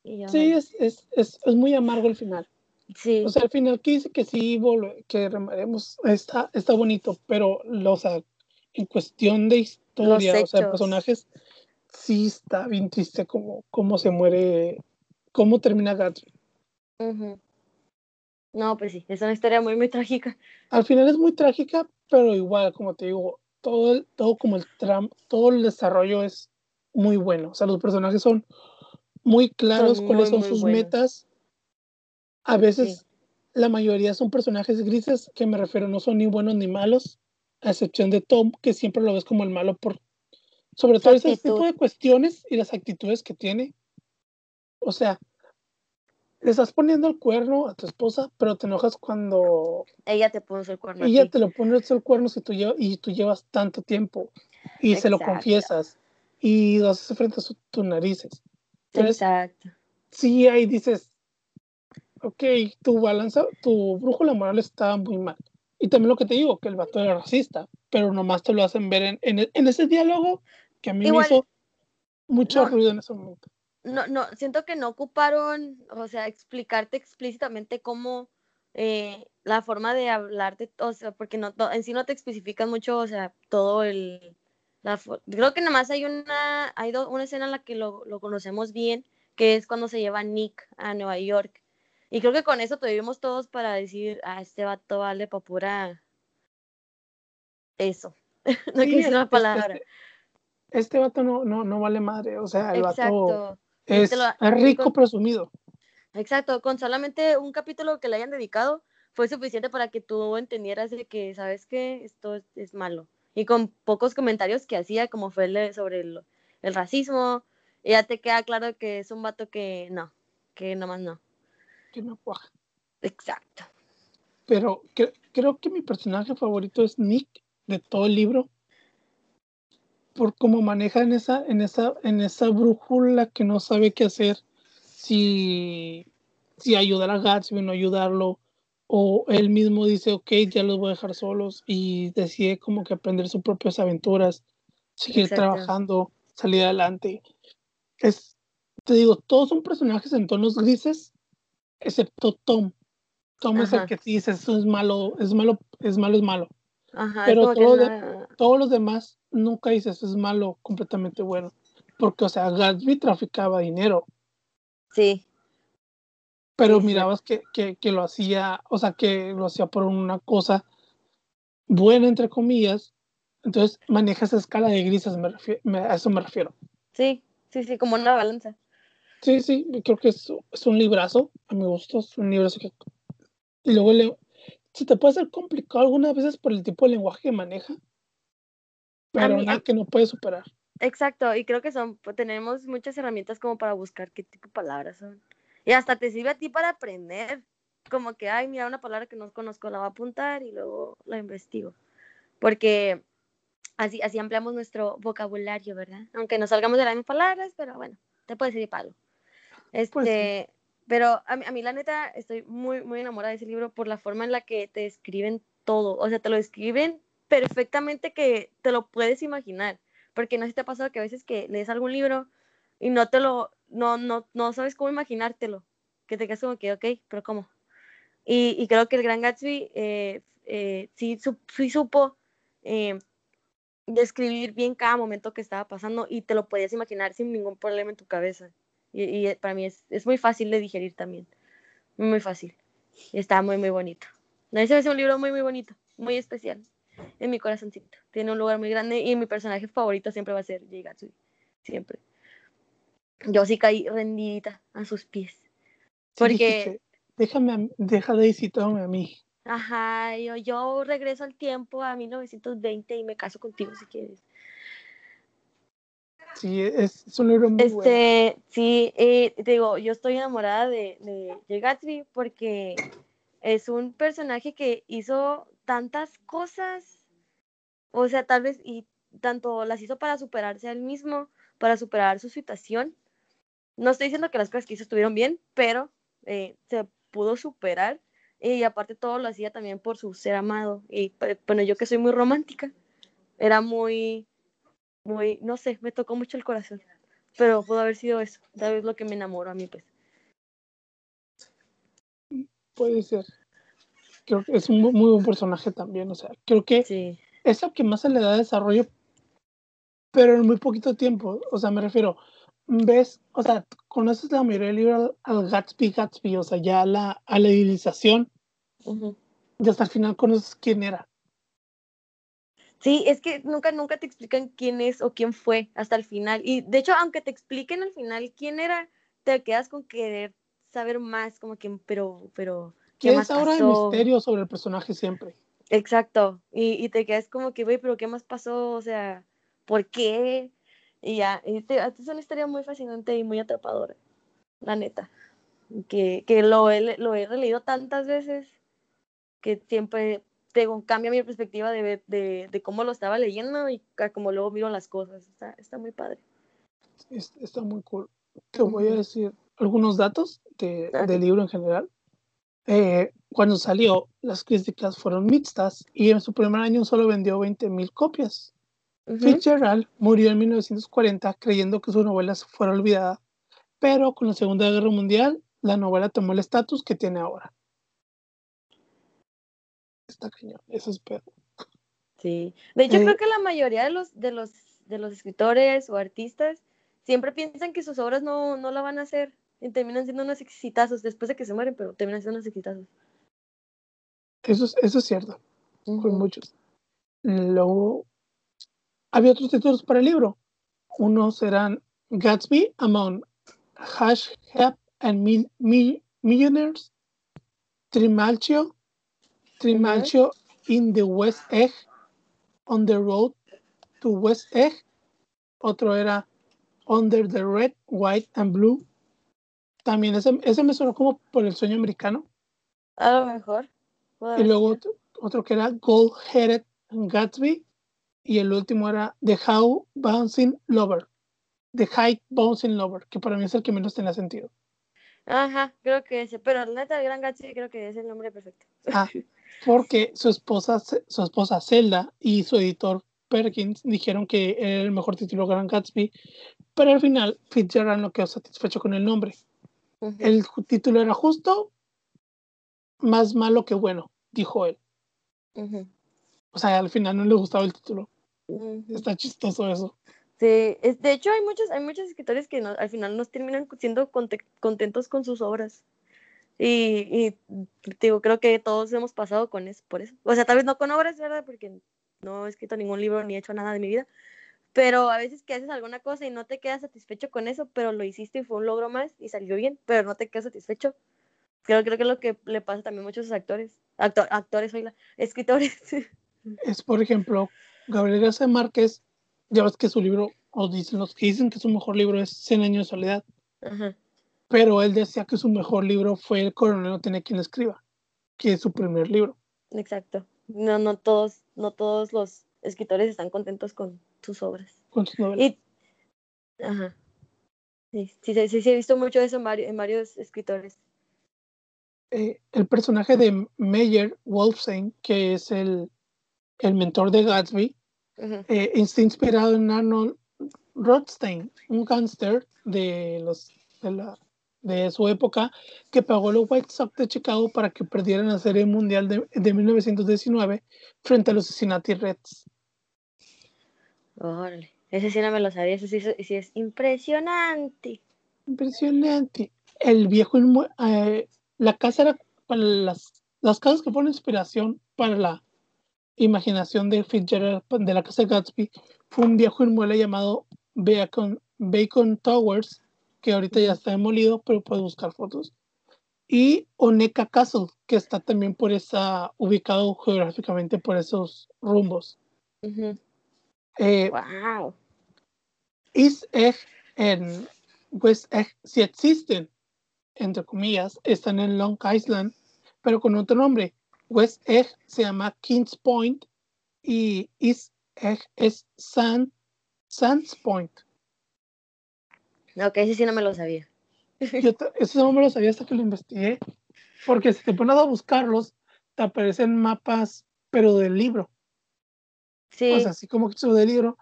Y yo, Sí, es, es, es, es muy amargo el final. sí, O sea, el final que dice que sí, que remaremos, está, está bonito, pero lo, o sea, en cuestión de historia, o sea, personajes, sí está bien triste como cómo se muere, cómo termina Gatsby. ujú. No, pues sí, es una historia muy, muy trágica. Al final es muy trágica, pero igual, como te digo, todo, el, todo como el tram, todo el desarrollo es muy bueno. O sea, los personajes son muy claros Son cuáles muy, son sus buenos. metas. A veces Sí. la mayoría son personajes grises, que me refiero, no son ni buenos ni malos, a excepción de Tom, que siempre lo ves como el malo por sobre todo ese tipo de cuestiones y las actitudes que tiene. O sea, le estás poniendo el cuerno a tu esposa, pero te enojas cuando Ella te puso el cuerno a ella ti. te lo pone el cuerno si tú llevas, y tú llevas tanto tiempo y se lo confiesas y lo haces frente a su- tus narices. Entonces, Exacto. sí, ahí dices, ok, tu balanza, tu brújula moral está muy mal. Y también lo que te digo, que el vato era racista, pero nomás te lo hacen ver en, en, en ese diálogo que a mí Igual, me hizo mucho no. ruido en ese momento. no, no, siento que no ocuparon, o sea, explicarte explícitamente cómo eh, la forma de hablarte, o sea, porque no, no- en sí no te especifican mucho, o sea, todo el, la, creo que nomás hay una, hay do- una escena en la que lo, lo conocemos bien, que es cuando se lleva Nick a Nueva York. Y creo que con eso tuvimos todos para decir, ah, este vato vale pa' pura eso. no Sí, una es- palabra. Este, vato no, no, no vale madre, o sea, el vato Exacto. Y es, lo- rico con- presumido. Exacto, con solamente un capítulo que le hayan dedicado fue suficiente para que tú entendieras de que, ¿sabes qué? Esto es, es malo. Y con pocos comentarios que hacía, como fue el de- sobre el, el racismo, ya te queda claro que es un vato que no, que nomás no. que no cuaja. Exacto. Pero cre- creo que mi personaje favorito es Nick de todo el libro. Por cómo maneja en esa, en esa, en esa brújula que no sabe qué hacer. Si, si ayudar a Gatsby o no ayudarlo. O él mismo dice, ok, ya los voy a dejar solos. Y decide como que aprender sus propias aventuras. Seguir Exacto. trabajando, salir adelante. Es, te digo, todos son personajes en tonos grises, excepto Tom. Tom es el que dice, eso es malo, es malo, es malo, es malo. Ajá, Pero todo la- Todos los demás nunca dices, es malo, completamente bueno. Porque, o sea, Gatsby traficaba dinero, Sí, pero Sí, sí. mirabas que, que, que lo hacía, o sea, que lo hacía por una cosa buena, entre comillas. Entonces, maneja esa escala de grises, me me- a eso me refiero. sí, sí, sí, como una balanza. Sí, sí, creo que es, es un librazo, a mi gusto, es un librazo que... Y luego le... se te puede hacer complicado algunas veces por el tipo de lenguaje que maneja, pero mí- nada a- que no puede superar. Exacto, y creo que son, pues, tenemos muchas herramientas como para buscar qué tipo de palabras son. Y hasta te sirve a ti para aprender. Como que, ay, mira, una palabra que no conozco, la voy a apuntar y luego la investigo. Porque así, así ampliamos nuestro vocabulario, ¿verdad? Aunque no salgamos de las mismas palabras, pero bueno, te puede servir para algo. Este, Pues sí. pero a mí, a mí la neta estoy muy, muy enamorada de ese libro por la forma en la que te describen todo. O sea, te lo describen perfectamente que te lo puedes imaginar. Porque no sé si te ha pasado que a veces que lees algún libro y no te lo, no, no, no sabes cómo imaginártelo. Que te quedas como que, ok, pero ¿cómo? Y, y creo que el Gran Gatsby eh, eh, sí, su- sí supo eh, describir bien cada momento que estaba pasando y te lo podías imaginar sin ningún problema en tu cabeza. Y, y para mí es, es muy fácil de digerir también. Muy, muy fácil. Está muy, muy bonito. No, Ese es un libro muy, muy bonito, muy especial en mi corazoncito. Tiene un lugar muy grande y mi personaje favorito siempre va a ser Jay Gatsby. Siempre. Yo sí caí rendidita a sus pies. Sí Porque, dijiste, déjame, deja de visitarme a mí. ajá, yo, yo regreso al tiempo a 1920 y me caso contigo si quieres. Sí, es, es un libro muy bueno. Este, sí, eh, te digo, yo estoy enamorada de, de, de Gatsby porque es un personaje que hizo tantas cosas, o sea, tal vez, y tanto las hizo para superarse a él mismo, para superar su situación. No estoy diciendo que las cosas que hizo estuvieron bien, pero eh, se pudo superar y aparte todo lo hacía también por su ser amado. Y bueno, yo que soy muy romántica, era muy, muy, no sé, me tocó mucho el corazón. Pero pudo haber sido eso, tal vez lo que me enamoró a mí, pues. Puede ser. Creo que es un mu- muy buen personaje también. O sea, creo que Sí, es el que más se le da desarrollo, pero en muy poquito tiempo. O sea, me refiero, ves, o sea, conoces la mayoría del libro al, al Gatsby Gatsby, o sea, ya a la, a la idealización, y hasta el final conoces quién era. Sí, es que nunca, nunca te explican quién es o quién fue hasta el final. Y de hecho, aunque te expliquen al final quién era, te quedas con querer saber más, como que, pero, pero, ¿qué más es ahora el misterio sobre el personaje siempre. Exacto. Y, y te quedas como que, güey, pero ¿qué más pasó? O sea, ¿por qué? Y ya, y te- es una historia muy fascinante y muy atrapadora, la neta. Que, que lo, he, lo he releído tantas veces que siempre tengo, cambia mi perspectiva de, de, de cómo lo estaba leyendo y cómo luego miro las cosas. Está, está muy padre. Es- está muy cool. Te voy a decir algunos datos de, Ok. del libro en general. Eh, cuando salió, las críticas fueron mixtas y en su primer año solo vendió 20.000 copias. Ujú. Fitzgerald murió en 1940 creyendo que su novela fuera olvidada, pero con la Segunda Guerra Mundial la novela tomó el estatus que tiene ahora. Está cañón, eso espero. Sí. De hecho, Eh, creo que la mayoría de los, de los, de los escritores o artistas siempre piensan que sus obras no, no la van a hacer y terminan siendo unos exitazos después de que se mueren, pero terminan siendo unos exitazos. Eso es, eso es cierto, con Ujú. muchos. Luego, había otros títulos para el libro. Unos eran Gatsby Among Hash Hep and Mil- Mil- Millionaires, Trimalchio, Trimalchio in the West Egg, On the Road to West Egg. Otro era Under the Red, White and Blue. También ese, ese me sonó como por el sueño americano. A lo mejor. Y luego otro que era Gold Headed Gatsby. Y el último era The How Bouncing Lover. The High Bouncing Lover, que para mí es el que menos tenía sentido. Ajá, creo que ese. Pero la neta, el Gran Gatsby creo que es el nombre perfecto. Ah, porque su esposa, su esposa Zelda y su editor Perkins dijeron que era el mejor título Gran Gatsby, pero al final Fitzgerald no quedó satisfecho con el nombre. El título era justo, más malo que bueno, dijo él. ujú, O sea, al final no le gustaba el título. ujú. Está chistoso eso. Sí, es, de hecho hay muchos, hay muchos escritores que no- al final nos terminan siendo conte- contentos con sus obras. Y, digo, creo que todos hemos pasado con eso, por eso. O sea, tal vez no con obras, ¿verdad? Porque no he escrito ningún libro ni he hecho nada de mi vida. Pero a veces que haces alguna cosa y no te quedas satisfecho con eso, pero lo hiciste y fue un logro más y salió bien, pero no te quedas satisfecho. Creo, creo que es lo que le pasa también a muchos actores. Actor, actores, oíla, escritores. Es, por ejemplo, Gabriel García Márquez, ya ves que su libro, o dicen los que dicen que su mejor libro es Cien años de soledad, Ajá. pero él decía que su mejor libro fue El coronel no tiene quien escriba, que es su primer libro. Exacto. No, no todos, no todos los escritores están contentos con sus obras. con sus novelas. Y, ajá. Sí, sí, sí, sí, sí, he visto mucho eso en varios, en varios escritores. Eh, el personaje de Meyer Wolfstein, que es el, el mentor de Gatsby, eh, está inspirado en Arnold Rothstein, un gángster de, los, de, la, de su época que pagó a los White Sox de Chicago para que perdieran la Serie Mundial de, de 1919 frente a los Cincinnati Reds. Órale. Ese sí no me lo sabía, ese sí, sí es impresionante. Impresionante. El viejo eh, la casa era para las, las casas que fueron inspiración para la imaginación de Fitzgerald de la casa de Gatsby fue un viejo inmueble llamado Bacon, Bacon Towers, que ahorita ya está demolido, pero puedes buscar fotos. Y Oneka Castle, que está también por esa, ubicado geográficamente por esos rumbos. Ujú. Eh, Wow. East Egg en West Egg sí existen, entre comillas, están en Long Island, pero con otro nombre. West Egg se llama Kings Point y East Egg es Sand, Sands Point. Ok, ese sí no me lo sabía. Yo eso no me lo sabía hasta que lo investigué, porque si te pones a buscarlos, te aparecen mapas, pero del libro, Sí. o sea, así como que del libro.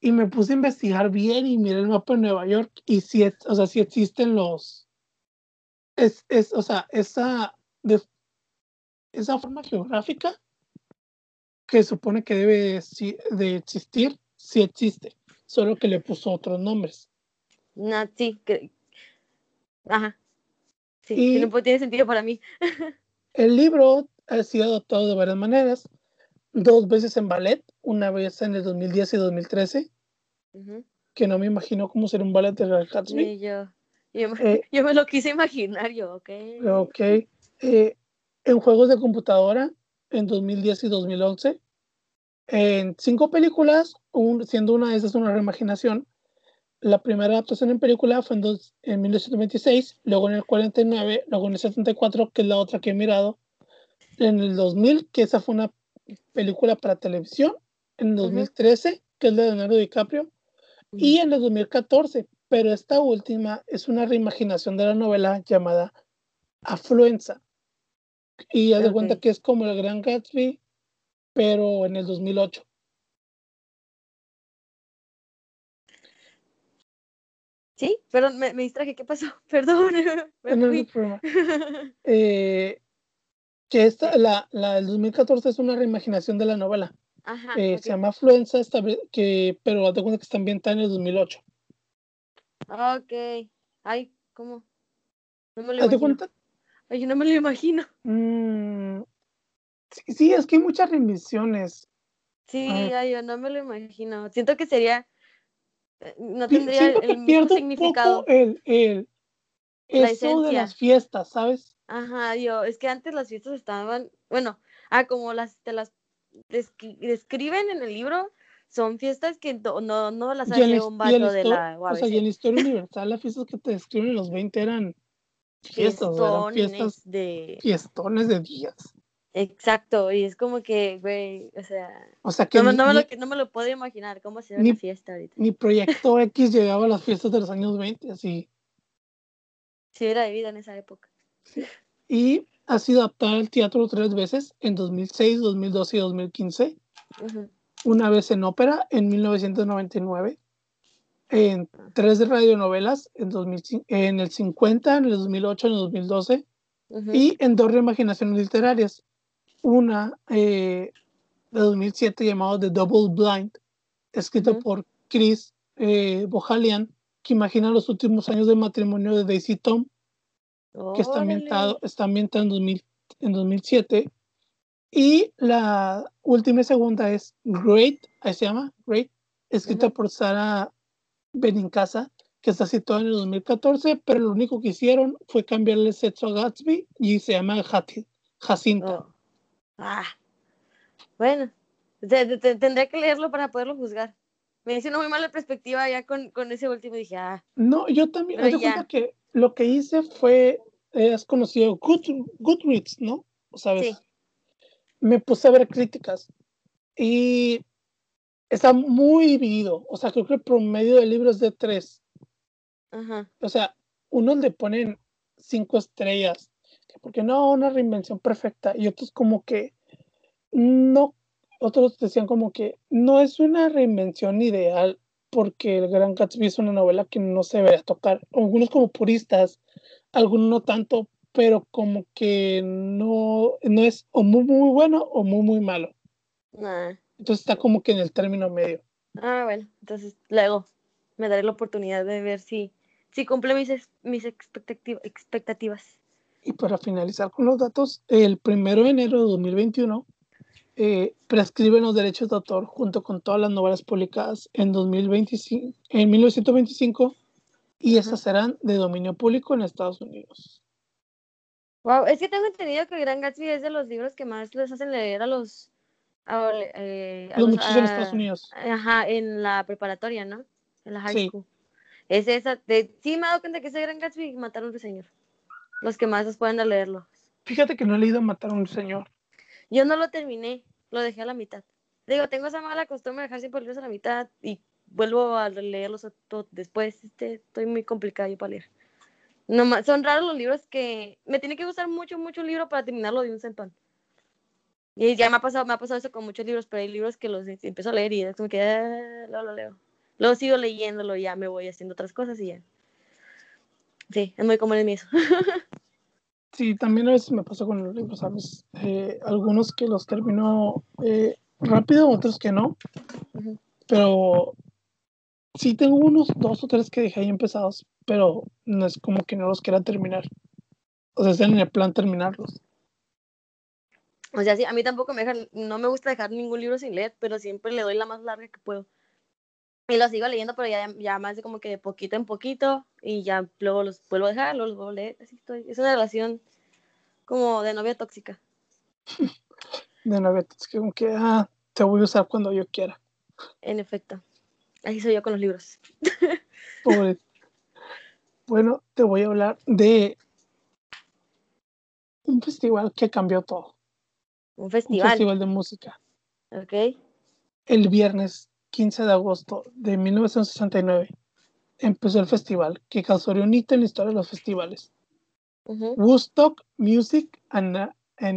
Y me puse a investigar bien y miré el mapa de Nueva York y sí, es- o sea, sí existen los, es, es, o sea, esa, de, esa forma geográfica que supone que debe si- de existir, sí existe, solo que le puso otros nombres. no, sí. que- Ajá. Sí, Y- sí, no tiene sentido para mí. El libro ha sido adaptado de varias maneras, dos veces en ballet, una vez en el 2010 y 2013, Ujú. que no me imagino cómo ser un ballet de Real Gatsby. Ni yo. Yo me, Eh, yo me lo quise imaginar yo, ok. Ok. Eh, en juegos de computadora en 2010 y 2011. En cinco películas, un- siendo una de esas una reimaginación. La primera adaptación en película fue en, dos- en 1926, luego en el 49, luego en el 74, que es la otra que he mirado. En el 2000, que esa fue una película para televisión. En el Ujú. 2013, que es la de Leonardo DiCaprio. Y en el 2014, pero esta última es una reimaginación de la novela llamada Afluenza. Y haz de cuenta que es como el Gran Gatsby, pero en el 2008. Sí, perdón, me, me distraje, ¿qué pasó? Perdón, me No, no. Eh, que esta, la, la del 2014 es una reimaginación de la novela. Ajá, Eh. Se llama vez- que, pero haz cuenta que está ambientada en el 2008. Ok. Ay, ¿cómo? No me lo ¿Haz de imagino. cuenta? Ay, yo no me lo imagino. Mm, sí, sí, es que hay muchas revisiones. Sí, ay, yo no me lo imagino. Siento que sería. eh, No tendría Siento el que mismo un significado. poco el, el La eso de las fiestas, ¿sabes? Ajá, yo, es que antes las fiestas estaban, bueno, ah, como las te las descri- describen en el libro, son fiestas que no, no, no las hace un vato de la o sea, y en UABC. la historia universal, las fiestas que te describen en los 20 eran fiestas, eran fiestas, de. fiestones de días. Exacto, y es como que, güey, o sea, O sea, que no, me- ni, no, me lo, no me lo puedo imaginar cómo se ve Ni- una fiesta ahorita. ni Proyecto X llegaba a las fiestas de los años 20, así. Si hubiera vivido en esa época. Y ha sido adaptada al teatro tres veces, en 2006, 2012 y 2015. Ujú. Una vez en ópera en 1999, en tres radionovelas en, 2005, en el 50, en el 2008, en el 2012, y en dos reimaginaciones literarias. Una eh, de 2007 llamada The Double Blind, escrito por Chris eh, Bohalian, que imagina los últimos años de matrimonio de Daisy Tom, que está ambientado, está ambientado en, 2000, en 2007. Y la última y segunda es Great, ahí se llama, Great, escrita por Sara Benincasa, que está situada en el 2014, pero lo único que hicieron fue cambiarle el sexo a Gatsby y se llama Jacinta. Oh. Ah. Bueno, tendré que leerlo para poderlo juzgar. Me hizo una muy mala perspectiva ya con, con ese último y dije, ah. No, yo también. Me cuenta que lo que hice fue, has conocido Good, Goodreads, ¿no? ¿Sabes? Sí. Me puse a ver críticas y está muy dividido. O sea, creo que el promedio de libros de tres o sea, unos le ponen cinco estrellas, porque no, una reinvención perfecta, y otros como que no, otros decían como que no es una reinvención ideal, porque el Gran Gatsby es una novela que no se a tocar. Algunos como puristas, algunos no tanto, pero como que no, no es o muy, muy bueno o muy, muy malo. Entonces está como que en el término medio. Ah, bueno, entonces luego me daré la oportunidad de ver si sí cumple mis, mis expectativas. Y para finalizar con los datos, el primero de enero de 2021 eh, prescriben los derechos de autor junto con todas las novelas publicadas en, 2025, en 1925 y esas serán de dominio público en Estados Unidos. Wow, es que tengo entendido que Gran Gatsby es de los libros que más les hacen leer a los a, eh, los, muchachos en Estados Unidos. Ajá, en la preparatoria, ¿no? En la high school. Es esa, de, sí me he dado cuenta que ese Gran Gatsby mataron a un señor. Los que más les pueden leerlo. Fíjate que no he leído Matar a un señor. Yo no lo terminé, lo dejé a la mitad. Digo, tengo esa mala costumbre de dejar siempre libros a la mitad y vuelvo a leerlos después. Este, estoy muy complicado yo para leer. No, son raros los libros que me tiene que gustar mucho, mucho libro para terminarlo de un centón. Y ya me ha pasado, me ha pasado eso con muchos libros, pero hay libros que los empiezo a leer y es como que ah, lo leo. Luego sigo leyéndolo y ya me voy haciendo otras cosas y ya. Sí, es muy común en mí. sí, también a veces me pasa con los libros, ¿sabes? Eh, algunos que los termino eh, rápido, otros que no. Pero sí tengo unos dos o tres que dejé ahí empezados, pero no es como que no los quiera terminar. O sea, están en el plan terminarlos. O sea, sí, a mí tampoco me deja, no me gusta dejar ningún libro sin leer, pero siempre le doy la más larga que puedo. Y los sigo leyendo, pero ya, ya más de como que de poquito en poquito. Y ya luego los vuelvo a dejar, luego los vuelvo a leer. Así estoy. Es una relación como de novia tóxica. De novia tóxica, como que ah, te voy a usar cuando yo quiera. En efecto. Así soy yo con los libros. Pobre. Bueno, te voy a hablar de un festival que cambió todo. Un festival. Un festival de música. Ok. El viernes 15 de agosto de 1969 empezó el festival que causó un hito en la historia de los festivales. Woodstock Music and,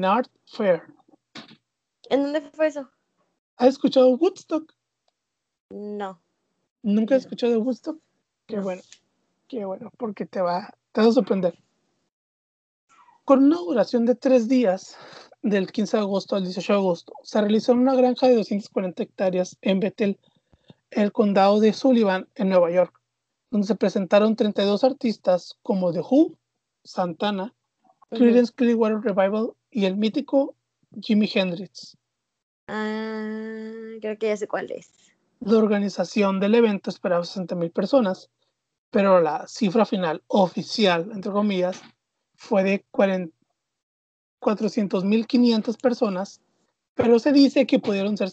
Art Fair. ¿En dónde fue eso? ¿Has escuchado Woodstock? No. ¿Nunca has escuchado de Woodstock? Qué bueno, qué bueno, porque te va, te va a sorprender. Con una duración de tres días, del 15 de agosto al 18 de agosto, se realizó en una granja de 240 hectáreas en Bethel, el condado de Sullivan, en Nueva York, donde se presentaron 32 artistas como The Who, Santana, Creedence Clearwater Revival y el mítico Jimi Hendrix. Ah, creo que ya sé cuál es. La organización del evento esperaba 60.000 personas, pero la cifra final oficial, entre comillas, fue de 40 400.500 personas, pero se dice que pudieron ser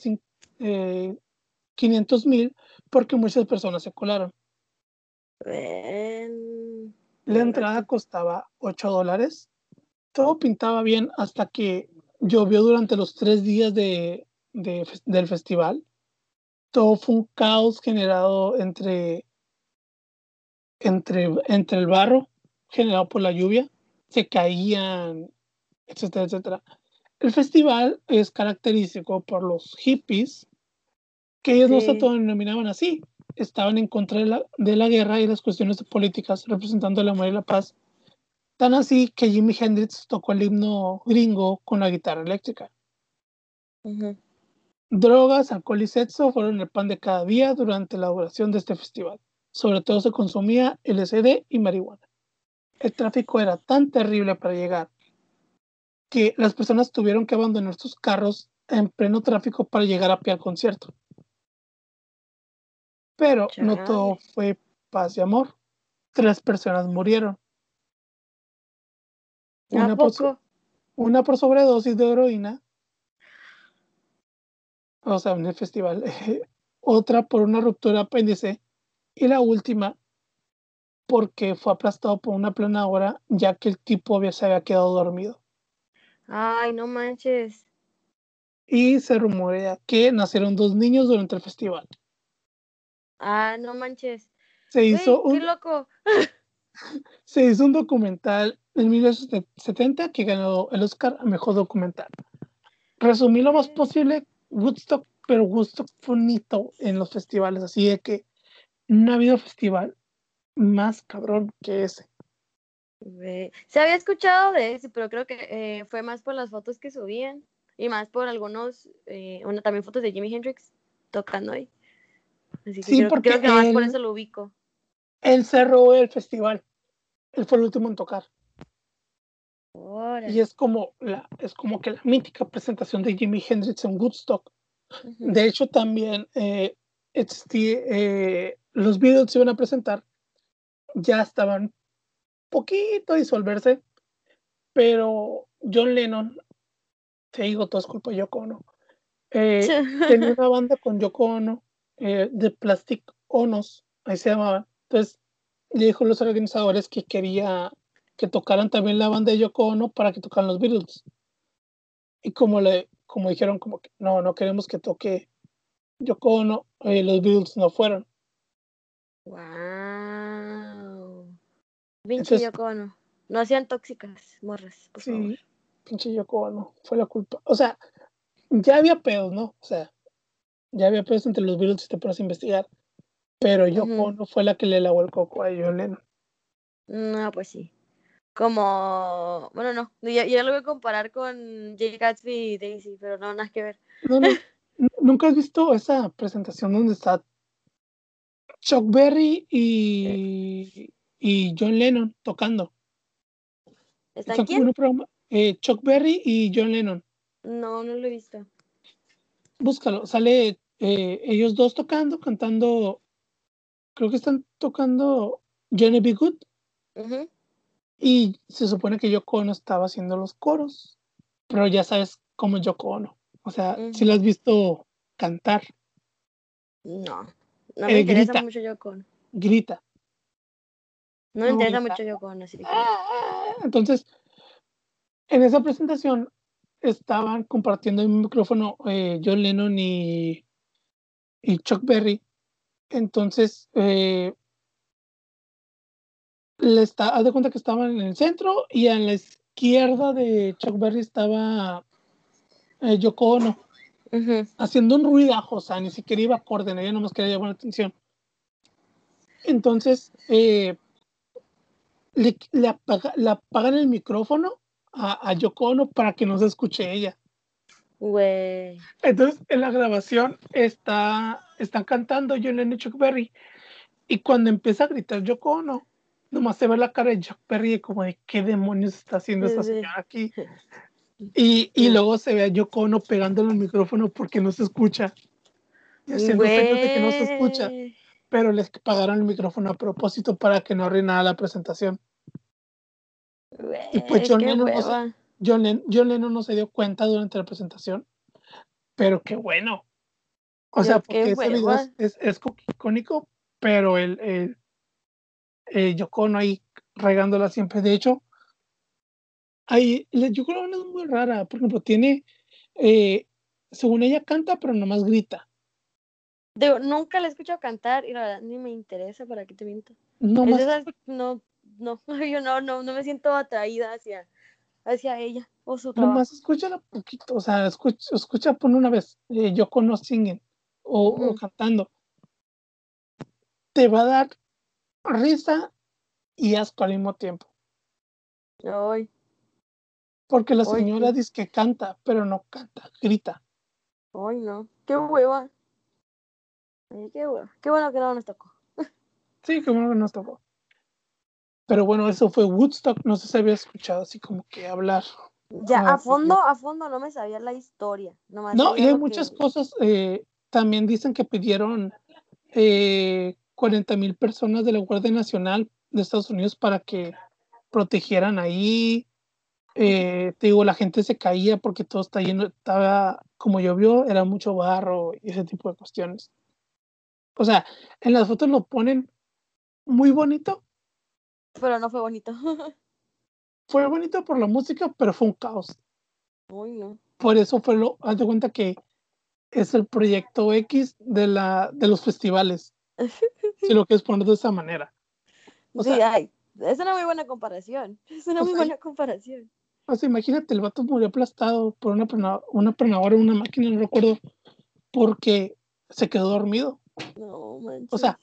eh, 500.000 porque muchas personas se colaron. La entrada costaba 8 dólares. Todo pintaba bien hasta que llovió durante los tres días de, del festival. Todo fue un caos generado entre, entre, entre el barro generado por la lluvia. Se caían etcétera, etcétera. El festival es característico por los hippies que ellos no se Sí. autodenominaban así, estaban en contra de la, de la guerra y las cuestiones políticas, representando el amor y la paz. Tan así que Jimi Hendrix tocó el himno gringo con la guitarra eléctrica. Ujú. Drogas, alcohol y sexo fueron el pan de cada día durante la duración de este festival. Sobre todo se consumía LSD y marihuana. El tráfico era tan terrible para llegar que las personas tuvieron que abandonar sus carros en pleno tráfico para llegar a pie al concierto. Pero no todo fue paz y amor. Tres personas murieron. ¿A Una por, so- una por sobredosis de heroína, o sea, en el festival, otra por una ruptura de apéndice y la última porque fue aplastado por una planadora ya que el tipo había, se había quedado dormido. Ay, no manches. Y se rumorea que nacieron dos niños durante el festival. Ah, no manches. Se hizo, un, loco. se hizo un documental en 1970 que ganó el Oscar a Mejor Documental. Resumí lo más posible Woodstock, pero Woodstock fue un hito en los festivales, así de que no ha habido festival más cabrón que ese. Se había escuchado de eso, pero creo que eh, fue más por las fotos que subían y más por algunos, eh, una, también fotos de Jimi Hendrix tocando ahí. Así que Sí, creo, porque creo que más por él- eso lo ubico. Él cerró el festival. Él fue el último en tocar. Y es como, la, es como que la mítica presentación de Jimi Hendrix en Woodstock. De hecho, también eh, existí- eh, los Beatles se iban a presentar, ya estaban poquito a disolverse, pero John Lennon, te digo, todo es culpa de Yoko Ono, eh, tenía una banda con Yoko Ono, eh, de Plastic Onos, ahí se llamaba. Entonces, le dijo a los organizadores que quería que tocaran también la banda de Yoko Ono para que tocaran los Beatles. Y como le, como dijeron, como que no, no queremos que toque Yoko Ono, eh, los Beatles no fueron. Wow. Pinche Yoko Ono. No hacían tóxicas, morras, por favor. Sí, pinche Yoko Ono, fue la culpa. O sea, ya había pedos, ¿no? O sea, ya había pedos entre los Beatles si te pones a investigar. Pero Yoko Ujú. Ono fue la que le lavó el coco a John Lennon. No, pues sí. Como, bueno, no, ya, lo voy a comparar con Jay Gatsby y Daisy, pero no, nada que ver. No, no. ¿Nunca has visto esa presentación donde está Chuck Berry y, y John Lennon tocando? ¿Está Están como en quién? un programa. eh, Chuck Berry y John Lennon. No, no lo he visto. Búscalo. Sale eh, ellos dos tocando, cantando. Creo que están tocando Johnny B. Good. Ujú. Y se supone que Yoko Ono estaba haciendo los coros. Pero ya sabes cómo es Yoko Ono. O sea, si la has visto cantar, No, no me Eh, interesa grita. mucho Yoko Ono. grita. No me interesa mucho Yoko Ono, así que... Entonces, en esa presentación estaban compartiendo el micrófono eh, John Lennon y, y Chuck Berry. Entonces, eh, le está, haz de cuenta que estaban en el centro y a la izquierda de Chuck Berry estaba eh, Yoko Ono haciendo un ruidajo, o sea, ni siquiera iba acorde, ella nomás quería llamar la atención. Entonces, eh, le, le, apaga- le apagan el micrófono a, a Yoko Ono para que no se escuche ella. Güey. Entonces, en la grabación está, están cantando John Lennon y Chuck Berry, y cuando empieza a gritar Yoko Ono, nomás se ve la cara de Chuck Berry como de qué demonios está haciendo esta señora aquí. Y, y luego se ve a Yoko Ono pegándole el micrófono porque no se escucha. Y haciendo señas de que no se escucha. Pero les pagaron el micrófono a propósito para que no arruinara la presentación. Y pues John Lennon no se- hueva. John, Len- John Lennon no se dio cuenta durante la presentación, pero qué bueno. O sea, porque ese video es, es, es co- icónico, pero el, el, el Yoko Ono ahí regándola siempre. De hecho, ahí, la Yoko Ono es muy rara. Por ejemplo, tiene, eh, según ella canta, pero nomás grita. Digo, nunca la he escuchado cantar y la verdad ni me interesa para qué te miento. Es de esas- no, no, yo no, no, no me siento atraída hacia, hacia ella o su trabajo. Nomás escúchala poquito, o sea, escucha, escucha por una vez, eh, no singing, o, o cantando, te va a dar risa y asco al mismo tiempo. Ay, Porque la señora dice que canta, pero no canta, grita. ay, no. Qué hueva. Qué hueva. Qué bueno que no nos tocó. Sí, que bueno que nos tocó. Pero bueno, eso fue Woodstock. No sé si había escuchado así como que hablar. Ya, a fondo, a fondo no me sabía la historia. Nomás No, y hay muchas que- cosas. eh, también dicen que pidieron eh, 40 mil personas de la Guardia Nacional de Estados Unidos para que protegieran ahí. Eh, te digo, la gente se caía porque todo está lleno, estaba, como llovió, era mucho barro y ese tipo de cuestiones. O sea, en las fotos lo ponen muy bonito. Pero no fue bonito. Fue bonito por la música, pero fue un caos. Uy, no. Por eso fue lo, haz de cuenta que es el proyecto X de, la, de los festivales. si lo quieres poner de esa manera. O sí, sea- ay, es una muy buena comparación. Es una muy sea, buena comparación. O sea, imagínate, el vato murió aplastado por una, una planadora, una máquina, no recuerdo, porque se quedó dormido. No, manches. O sea,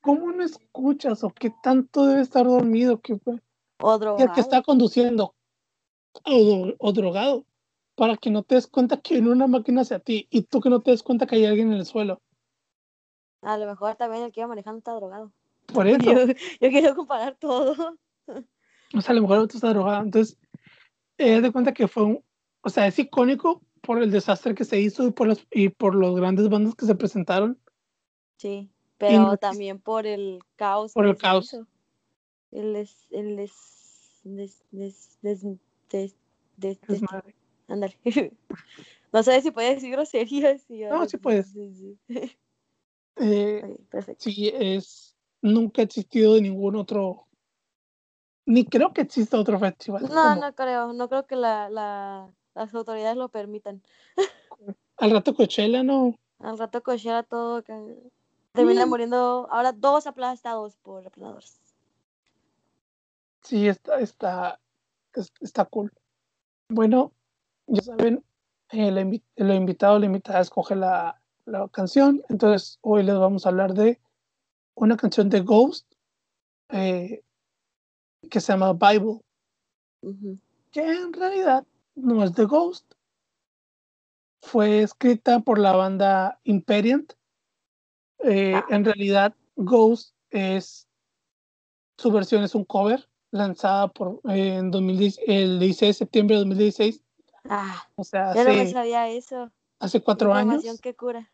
¿cómo no escuchas o qué tanto debe estar dormido que, fue? o drogado. el que está conduciendo o, o drogado para que no te des cuenta que viene una máquina hacia ti y tú que no te des cuenta que hay alguien en el suelo? A lo mejor también el que iba manejando está drogado. Por eso, Yo, yo quiero comparar todo. o sea, a lo mejor el otro está drogado. Entonces, eh, de cuenta que fue un, o sea, es icónico por el desastre que se hizo y por los, y por los grandes bandas que se presentaron. Sí, pero no también por el caos. Por el caos. hizo. El des, el des, des, des, Desmadre. ándale. No sé si puedes decir groserías. No, sí puedes. sí, sí. Eh, perfecto. sí, es, nunca ha existido de ningún otro, ni creo que exista otro festival. No, como- no creo. No creo que la, la, las autoridades lo permitan. Al rato Coachella, ¿no? Al rato Coachella todo termina Mm. muriendo. Ahora dos aplastados por aplanadores. Sí, está, está, es- está cool. Bueno, ya saben, eh, el invitado o la invitada escoge la, la canción. Entonces, hoy les vamos a hablar de una canción de Ghost eh, que se llama Bible, que en realidad no es de Ghost. Fue escrita por la banda Imperient. Eh, Ah. En realidad, Ghost es su versión es un cover lanzada por eh, en 2010, el 16 de septiembre de 2016, Ah, o sea, yo no me sabía eso. hace cuatro años. Que cura.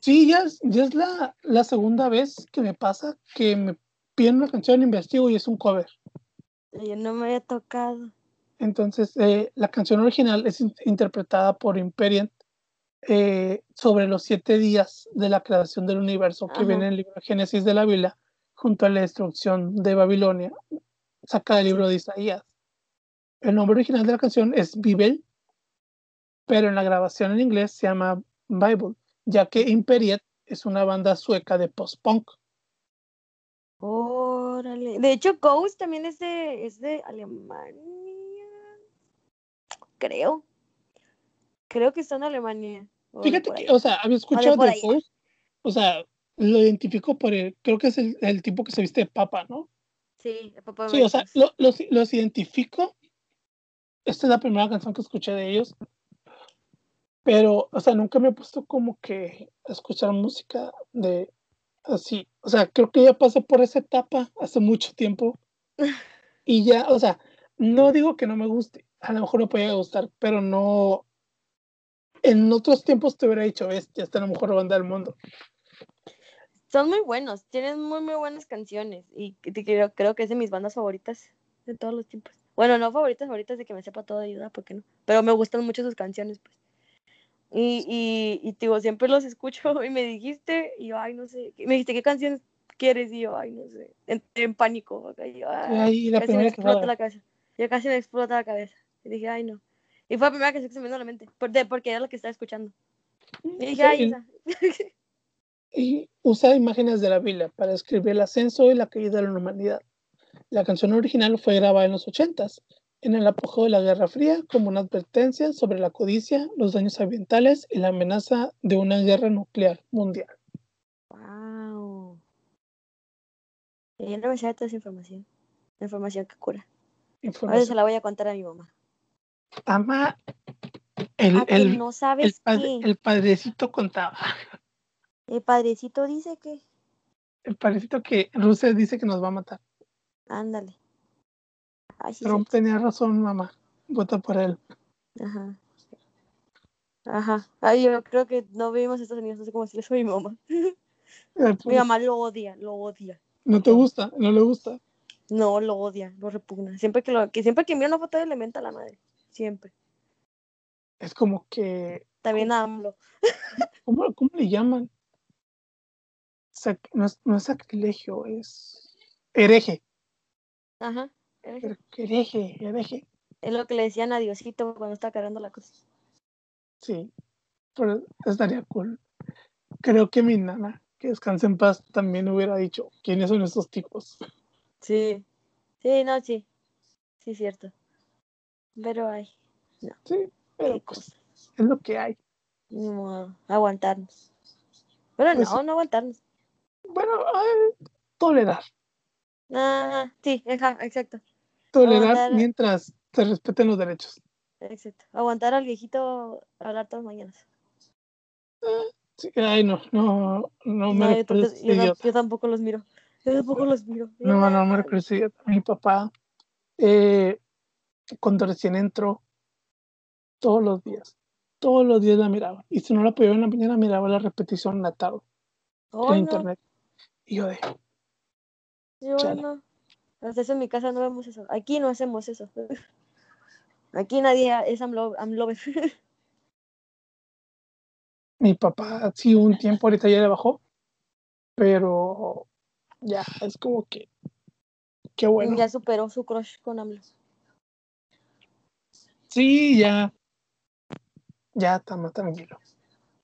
Sí, ya es, ya es la, la segunda vez que me pasa que me piden una canción, investigo y es un cover. Yo no me había tocado. Entonces, eh, la canción original es in- interpretada por Imperient eh, sobre los siete días de la creación del universo que Ajá. viene en el libro de Génesis de la Biblia, junto a la destrucción de Babilonia, saca del libro de Isaías. El nombre original de la canción es Bibel, pero en la grabación en inglés se llama Bible, ya que Imperiet es una banda sueca de post-punk. Órale. De hecho, Ghost también es de, es de Alemania. Creo. Creo que está en Alemania. Fíjate que, o sea, había escuchado de. Ghost, o sea, lo identifico por el, creo que es el, el tipo que se viste de papa, ¿no? Sí, el papá Sí, o sea, lo- los, los identifico. Esta es la primera canción que escuché de ellos. Pero, o sea, nunca me he puesto como que a escuchar música de así. O sea, creo que ya pasé por esa etapa hace mucho tiempo. Y ya, o sea, no digo que no me guste. A lo mejor me puede gustar, pero no. En otros tiempos te hubiera dicho, bestia, esta es la mejor banda del mundo. Son muy buenos, tienen muy, muy buenas canciones. Y creo, creo que es de mis bandas favoritas de todos los tiempos. Bueno, no favoritas, favoritas de que me sepa todo de ayuda, ¿por qué no? Pero me gustan mucho sus canciones, pues. Y, y, y digo, siempre los escucho y me dijiste, y yo, ay, no sé, me dijiste, ¿qué canción quieres? Y yo, ay, no sé, entré en pánico. acá, y yo, ay, la casi me explota la cabeza. Yo casi me explota la cabeza. Y dije, ay, no. Y fue la primera canción que se me vino a la mente, porque era la que estaba escuchando. Y dije, ay, esa. y usa imágenes de la Biblia para describir el ascenso y la caída de la humanidad. La canción original fue grabada en los 80s en el apogeo de la Guerra Fría como una advertencia sobre la codicia, los daños ambientales y la amenaza de una guerra nuclear mundial. Wow. Yo no me sabía toda esa información. La información que cura. Ahora se Información. la voy a contar a mi mamá. El, Ah, que el, el, sabes padre- qué. el padrecito contaba. El padrecito dice que. El padrecito que Rusia dice que nos va a matar. Ándale. Ay, sí, Trump tenía razón, mamá. Vota por él. Ajá. Ajá. Ay, yo creo que no vivimos en Estados Unidos, no sé cómo decirle a mi mamá. Mi pues, mamá lo odia, lo odia. no te gusta, no le gusta. No, lo odia, lo repugna. Siempre que lo, que siempre que mira una foto de él le menta a la madre. Siempre. Es como que, También a AMLO. ¿cómo, cómo le llaman? Sac- no, es, no es sacrilegio, es hereje. Ajá. Hereje, hereje. es lo que le decían a Diosito cuando estaba cargando la cruz. Sí, pero estaría cool. Creo que mi nana, que descanse en paz, también hubiera dicho quiénes son estos tipos. Sí. Sí, no, sí. Sí, cierto. Pero ay, Sí, pero pues, es lo que hay. Ni modo, aguantarnos. Pero Pues no, no aguantarnos. Bueno, ay, tolerar. Ah, sí, ajá, exacto. Tolerar Aguantar. mientras se respeten los derechos. Exacto. Aguantar al viejito hablar todas las mañanas. Sí, ay, no, no, no me No, yo, tampoco, yo, tampoco los miro. Yo tampoco los miro. No, no me idiota. Mi papá, eh, cuando recién entró, todos los días, todos los días la miraba. Y si no la podía ver en la mañana, miraba la repetición en la tarde, en no, internet. Y yo de, yo chale. no. Eso en mi casa no vemos eso. Aquí no hacemos eso. Aquí nadie es AMLO, AMLover. mi papá sí un tiempo, ahorita ya le bajó, pero ya es como que, qué bueno. Ya superó su crush con AMLO. Sí, ya, ya está más tranquilo.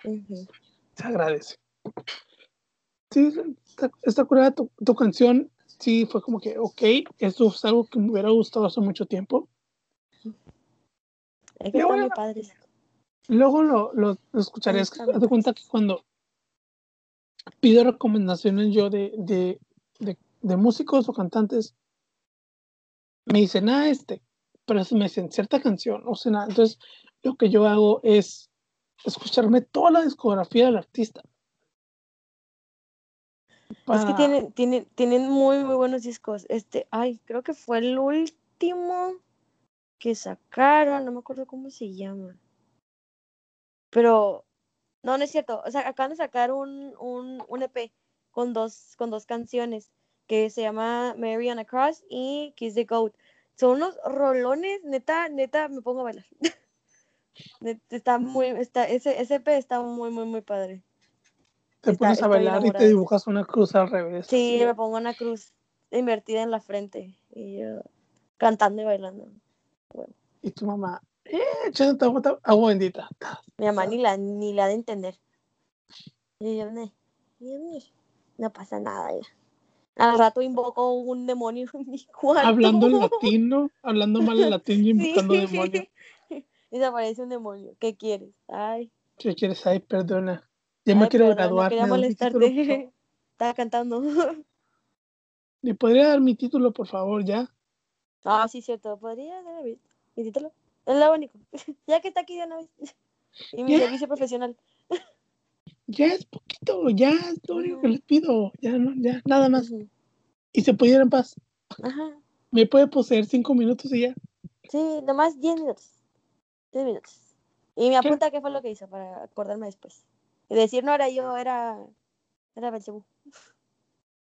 Se agradece. Sí, está, está curada tu, tu canción. Sí, fue como que, ok, esto es algo que me hubiera gustado hace mucho tiempo. Es que bueno. padres. Luego lo, lo, lo escucharé. Es que Está haz de cuenta que cuando pido recomendaciones yo de, de, de, de músicos o cantantes, me dicen, ah, este, pero me dicen cierta canción, o sea, nada. Entonces, lo que yo hago es escucharme toda la discografía del artista. Es que tienen, tienen, tienen muy, muy buenos discos. Este, ay, creo que fue el último que sacaron, no me acuerdo cómo se llama. Pero, no, no es cierto. O sea, acaban de sacar un, un, un EP con dos, con dos canciones que se llama Mary on a Cross y Kiss the Goat. Son unos rolones, neta, neta, me pongo a bailar. Está muy, está, ese, ese EP está muy, muy, muy padre. te está- pones a bailar y te dibujas una cruz al revés. Sí, así. me pongo una cruz invertida en la frente y yo cantando y bailando. Y tu mamá, eh, echándote agua, agua bendita. Mi mamá ni la, ni la de entender. Y yo, "Ne, ni- ni, no pasa nada. ya". Al rato invoco un demonio en mi cuarto. Hablando en latino, hablando mal en latín y Sí. invocando demonios. Y se aparece un demonio. ¿Qué quieres? Ay, ¿Qué quieres? Ay, perdona. Ya me quiero graduar. No quería molestarte. Estaba cantando. ¿Le podría dar mi título, por favor, ya? Ah, sí, cierto. Podría dar mi, mi título. Es lo único. ya que está aquí de una vez. Y mi Ya. servicio profesional. Ya es poquito, ya es lo único que les pido. Ya, no, ya, nada más. Y se pudiera en paz. Ajá. Me puede poseer cinco minutos y ya. Sí, nomás 10 minutos. 10 minutos. Y me ¿Qué? apunta qué fue lo que hizo para acordarme después. Y decir, no era yo, era. Era Belcebú.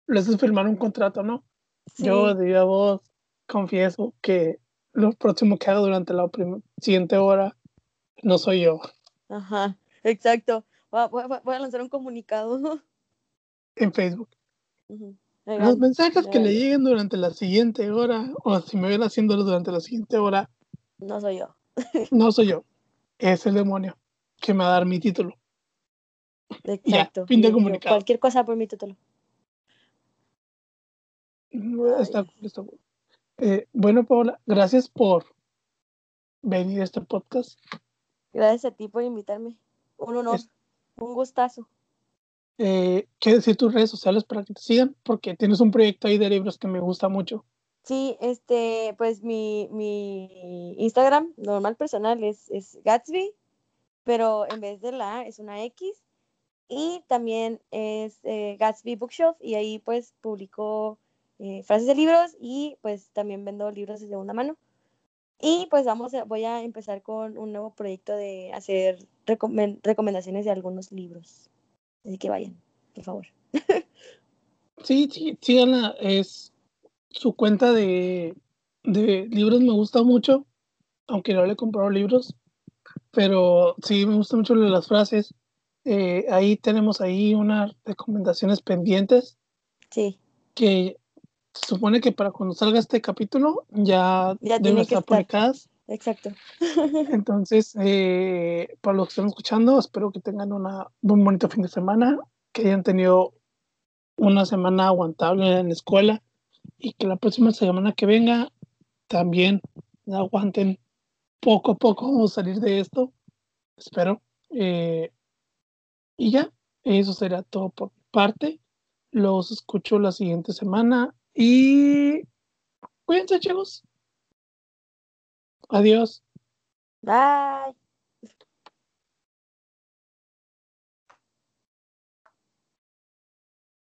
Le haces firmar un contrato, ¿no? Sí. Yo, de viva voz, confieso que lo próximo que haga durante la siguiente hora no soy yo. Ajá, exacto. Voy a, voy lanzar un comunicado. En Facebook. Los mensajes que ya, le ya. lleguen durante la siguiente hora, o si me ven haciéndolo durante la siguiente hora, no soy yo. no soy yo. Es el demonio que me va a dar mi título. Exacto. fin de comunicado. Cualquier cosa por mi título. Está, Ay. está cool. Eh, bueno, Paola, gracias por venir a este podcast. Gracias a ti por invitarme. Un honor, Es- un gustazo. Eh, ¿Qué decir tus redes sociales para que te sigan? Porque tienes un proyecto ahí de libros que me gusta mucho. Sí, este, pues mi, mi Instagram normal personal es, es Gatsby, pero en vez de la A es una X. Y también es eh, Gatsby Bookshelf y ahí pues publico eh, frases de libros y pues también vendo libros de segunda mano. Y pues vamos a, voy a empezar con un nuevo proyecto de hacer recomen- recomendaciones de algunos libros. Así que vayan, por favor. Sí, sí, síganla. Es su cuenta de, de libros me gusta mucho, aunque no le he comprado libros, pero sí me gusta mucho las frases. Eh, ahí tenemos ahí unas recomendaciones pendientes Sí, que se supone que para cuando salga este capítulo ya, Ya deben estar estar. publicadas. exacto. Entonces, eh, para los que están escuchando, espero que tengan una, un bonito fin de semana, que hayan tenido una semana aguantable en la escuela y que la próxima semana que venga también aguanten poco a poco vamos a salir de esto. Espero. Eh, y ya, eso será todo por mi parte. Los escucho la siguiente semana y cuídense, chicos. Adiós. Bye.